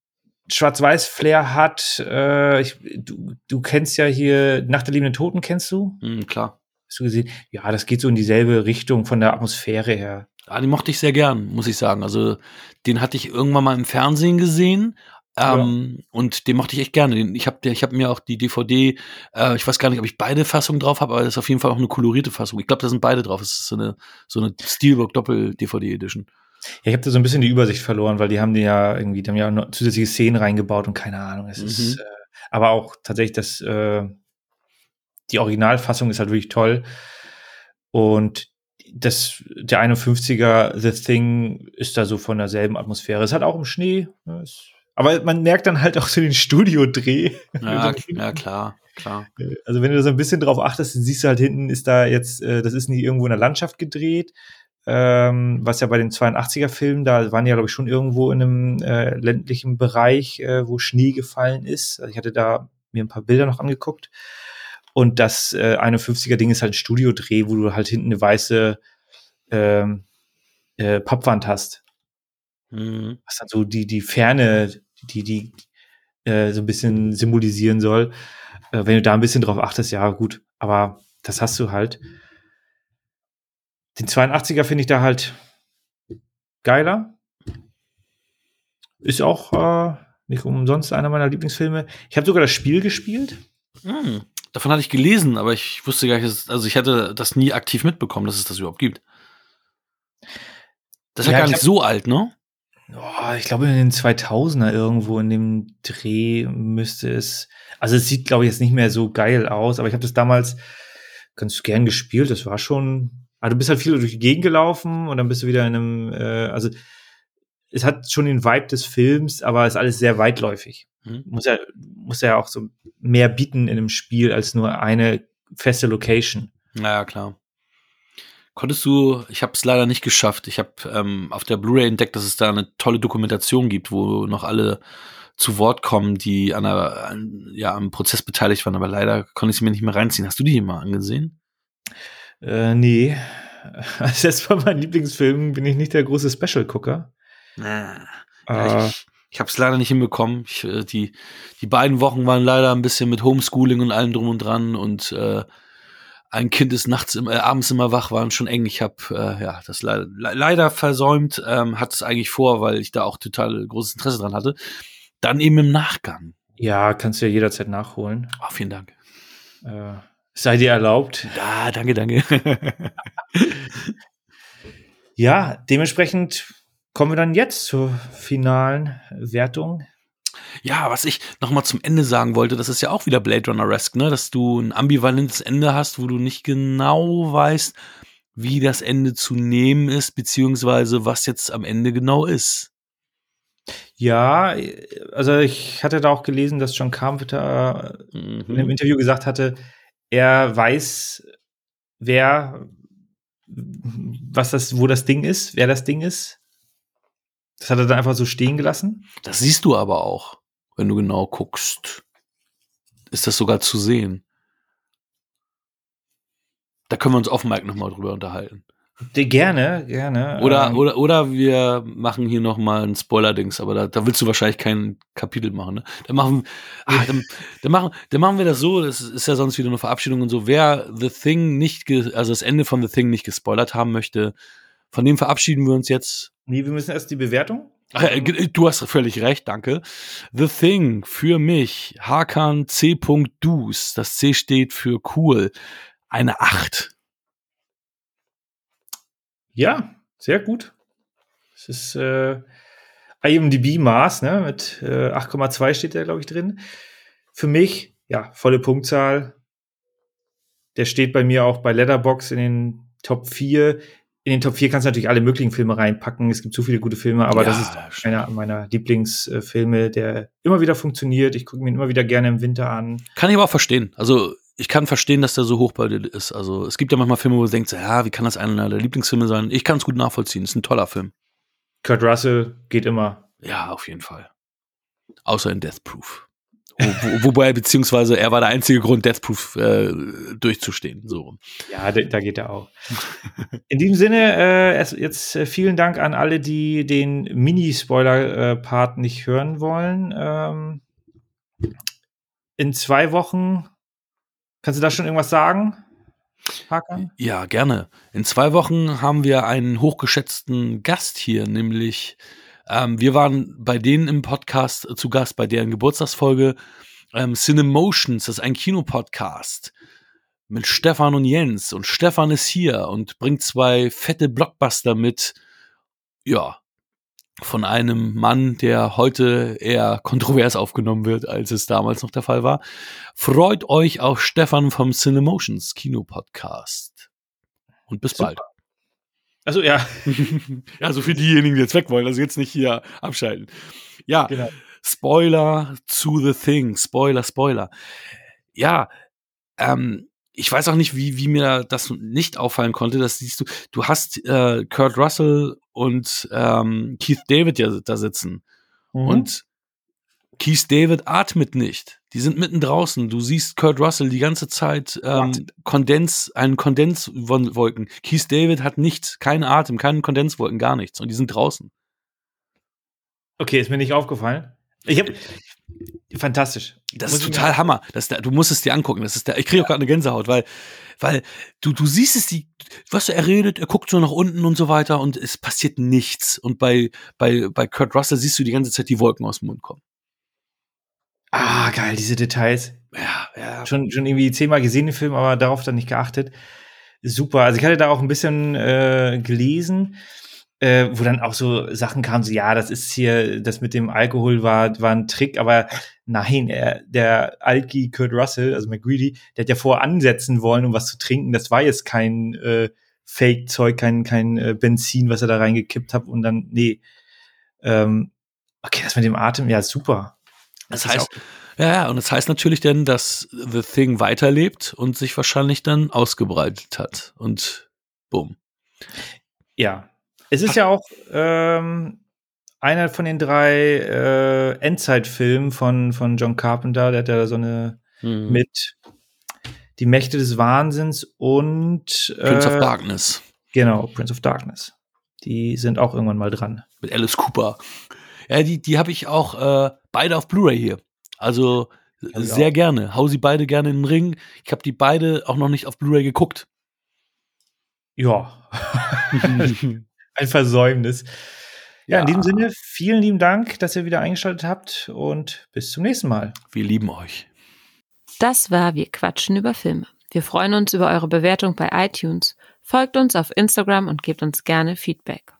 Schwarz-Weiß-Flair hat, äh, ich, du, du kennst ja hier Nach der liebenden Toten, kennst du? Mhm, klar. Hast du gesehen? Ja, das geht so in dieselbe Richtung von der Atmosphäre her. Ja, den mochte ich sehr gern, muss ich sagen. Also, den hatte ich irgendwann mal im Fernsehen gesehen. Ähm, ja. Und den mochte ich echt gerne. Ich habe ich hab mir auch die DVD, äh, ich weiß gar nicht, ob ich beide Fassungen drauf habe, aber das ist auf jeden Fall auch eine kolorierte Fassung. Ich glaube, da sind beide drauf. Es ist so eine, so eine Steelbook Doppel-DVD-Edition. Ja, ich habe da so ein bisschen die Übersicht verloren, weil die haben die ja irgendwie, die haben ja noch zusätzliche Szenen reingebaut und keine Ahnung. Es mhm. ist, äh, aber auch tatsächlich das, äh, die Originalfassung ist halt wirklich toll. Und das, der 51er The Thing ist da so von derselben Atmosphäre. Es hat auch im Schnee. Ne, aber man merkt dann halt auch so den Studiodreh. Ja, ja, klar, klar. Also wenn du so ein bisschen drauf achtest, dann siehst du halt hinten ist da jetzt, äh, das ist nicht irgendwo in der Landschaft gedreht, ähm, was ja bei den 82er Filmen, da waren ja glaube ich schon irgendwo in einem äh, ländlichen Bereich, äh, wo Schnee gefallen ist. Also ich hatte da mir ein paar Bilder noch angeguckt. Und das äh, 51er Ding ist halt ein Studiodreh, wo du halt hinten eine weiße ähm, äh, Pappwand hast. Mhm. Was dann so die, die Ferne, die, die äh, so ein bisschen symbolisieren soll. Äh, wenn du da ein bisschen drauf achtest, ja, gut. Aber das hast du halt. Den 82er finde ich da halt geiler. Ist auch äh, nicht umsonst einer meiner Lieblingsfilme. Ich habe sogar das Spiel gespielt. Mhm. Davon hatte ich gelesen, aber ich wusste gar nicht, also ich hatte das nie aktiv mitbekommen, dass es das überhaupt gibt. Das ist ja, ja gar nicht hab, so alt, ne? Oh, ich glaube in den 2000er irgendwo in dem Dreh müsste es. Also es sieht glaube ich jetzt nicht mehr so geil aus, aber ich habe das damals ganz gern gespielt. Das war schon. Also du bist halt viel durch die Gegend gelaufen und dann bist du wieder in einem. Äh, also es hat schon den Vibe des Films, aber ist alles sehr weitläufig. Mhm. Muss ja, muss ja auch so mehr bieten in einem Spiel als nur eine feste Location. Naja, klar. Konntest du, ich habe es leider nicht geschafft. Ich habe ähm, auf der Blu-ray entdeckt, dass es da eine tolle Dokumentation gibt, wo noch alle zu Wort kommen, die an, einer, an ja, am Prozess beteiligt waren, aber leider konnte ich sie mir nicht mehr reinziehen. Hast du die mal angesehen? Äh, nee. Also jetzt bei meinen Lieblingsfilmen bin ich nicht der große Special-Gucker. Ah, ja, ich, ich habe es leider nicht hinbekommen. Ich, äh, die, die beiden Wochen waren leider ein bisschen mit Homeschooling und allem drum und dran und äh, ein Kind ist nachts im, äh, abends immer wach, waren schon eng. Ich habe äh, ja das leider, leider versäumt, ähm, hatte es eigentlich vor, weil ich da auch total großes Interesse dran hatte. Dann eben im Nachgang. Ja, kannst du ja jederzeit nachholen. Oh, vielen Dank. Äh, sei dir erlaubt. Ja, danke, danke. ja, dementsprechend kommen wir dann jetzt zur finalen Wertung. Ja, was ich noch mal zum Ende sagen wollte, das ist ja auch wieder Blade Runner-esque, ne? dass du ein ambivalentes Ende hast, wo du nicht genau weißt, wie das Ende zu nehmen ist, beziehungsweise was jetzt am Ende genau ist. Ja, also ich hatte da auch gelesen, dass John Carpenter mhm. in einem Interview gesagt hatte, er weiß, wer, was das, wo das Ding ist, wer das Ding ist. Das hat er dann einfach so stehen gelassen? Das siehst du aber auch, wenn du genau guckst. Ist das sogar zu sehen. Da können wir uns auf Mike nochmal drüber unterhalten. Gerne, gerne. Oder, ähm, oder, oder wir machen hier nochmal ein Spoiler-Dings, aber da, da willst du wahrscheinlich kein Kapitel machen, ne? Dann machen, ah, dann, dann, machen, dann machen wir das so, das ist ja sonst wieder eine Verabschiedung und so. Wer The Thing nicht, also das Ende von The Thing nicht gespoilert haben möchte, von dem verabschieden wir uns jetzt Nee, wir müssen erst die Bewertung. Äh, du hast völlig recht, danke. The Thing für mich, Hakan C. Dus. Das C steht für cool. Eine 8. Ja, sehr gut. Es ist äh, IMDb-Maß, ne? Mit äh, 8,2 steht da, glaube ich, drin. Für mich, ja, volle Punktzahl. Der steht bei mir auch bei Letterbox in den Top 4. In den Top 4 kannst du natürlich alle möglichen Filme reinpacken. Es gibt so viele gute Filme, aber Ja, das ist einer meiner Lieblingsfilme, der immer wieder funktioniert. Ich gucke mir ihn immer wieder gerne im Winter an. Kann ich aber auch verstehen. Also ich kann verstehen, dass der so hoch bei dir ist. Also es gibt ja manchmal Filme, wo du denkst, ja, wie kann das einer der Lieblingsfilme sein? Ich kann es gut nachvollziehen. Ist ein toller Film. Kurt Russell geht immer. Ja, auf jeden Fall. Außer in Death Proof. Wo, wo, wobei, beziehungsweise er war der einzige Grund, Death Proof äh, durchzustehen. So. Ja, da, da geht er auch. In diesem Sinne, äh, jetzt äh, vielen Dank an alle, die den Mini-Spoiler-Part nicht hören wollen. Ähm, in zwei Wochen, kannst du da schon irgendwas sagen, Hakan? Ja, gerne. In zwei Wochen haben wir einen hochgeschätzten Gast hier, nämlich ähm, wir waren bei denen im Podcast zu Gast, bei deren Geburtstagsfolge ähm, Cinemotions, das ist ein Kinopodcast mit Stefan und Jens. Und Stefan ist hier und bringt zwei fette Blockbuster mit, ja, von einem Mann, der heute eher kontrovers aufgenommen wird, als es damals noch der Fall war. Freut euch auf Stefan vom Cinemotions Kinopodcast. Und bis Super. bald. Also ja, ja, so für diejenigen, die jetzt weg wollen, also jetzt nicht hier abschalten. Ja, genau. Spoiler to the thing. Spoiler, Spoiler. Ja, ähm, ich weiß auch nicht, wie, wie mir das nicht auffallen konnte. Das siehst du. Du hast äh, Kurt Russell und ähm, Keith David ja da sitzen. Mhm. Und Keith David atmet nicht. Die sind mitten draußen. Du siehst Kurt Russell die ganze Zeit ähm. Kondens, einen Kondenswolken. Keith David hat nichts, keinen Atem, keinen Kondenswolken, gar nichts. Und die sind draußen. okay, ist mir nicht aufgefallen. Ich habe fantastisch. Das Muss ist total Hammer. Das der, du musst es dir angucken. Das ist der, ich kriege auch gerade eine Gänsehaut, weil, weil du, du siehst es, die, was er redet, er guckt so nach unten und so weiter und es passiert nichts. Und bei, bei, bei Kurt Russell siehst du die ganze Zeit die Wolken aus dem Mund kommen. Ah, geil, diese Details. Ja, ja. Schon, schon irgendwie zehnmal gesehen, den Film, aber darauf dann nicht geachtet. Super. Also ich hatte da auch ein bisschen äh, gelesen, äh, wo dann auch so Sachen kamen, so ja, das ist hier, das mit dem Alkohol war, war ein Trick, aber nein, er, der Alki Kurt Russell, also McGreedy, der hat ja vorher ansetzen wollen, um was zu trinken. Das war jetzt kein äh, Fake-Zeug, kein, kein äh, Benzin, was er da reingekippt hat und dann, nee. Ähm, okay, das mit dem Atem, ja, super. Das heißt, ja, ja, und das heißt natürlich dann, dass The Thing weiterlebt und sich wahrscheinlich dann ausgebreitet hat. Und bumm. Ja. Es ist ja auch ähm, einer von den drei äh, Endzeitfilmen von, von John Carpenter, der hat ja so eine Mhm. mit Die Mächte des Wahnsinns und Prince of äh, Darkness Genau, Prince of Darkness. Die sind auch irgendwann mal dran. mit Alice Cooper. Ja, die, die habe ich auch äh, beide auf Blu-ray hier. Also sehr auch. gerne. Hau sie beide gerne in den Ring. Ich habe die beide auch noch nicht auf Blu-ray geguckt. Ja. Ein Versäumnis. Ja, Ja. in diesem Sinne, vielen lieben Dank, dass ihr wieder eingeschaltet habt und bis zum nächsten Mal. Wir lieben euch. Das war Wir quatschen über Filme. Wir freuen uns über eure Bewertung bei iTunes. Folgt uns auf Instagram und gebt uns gerne Feedback.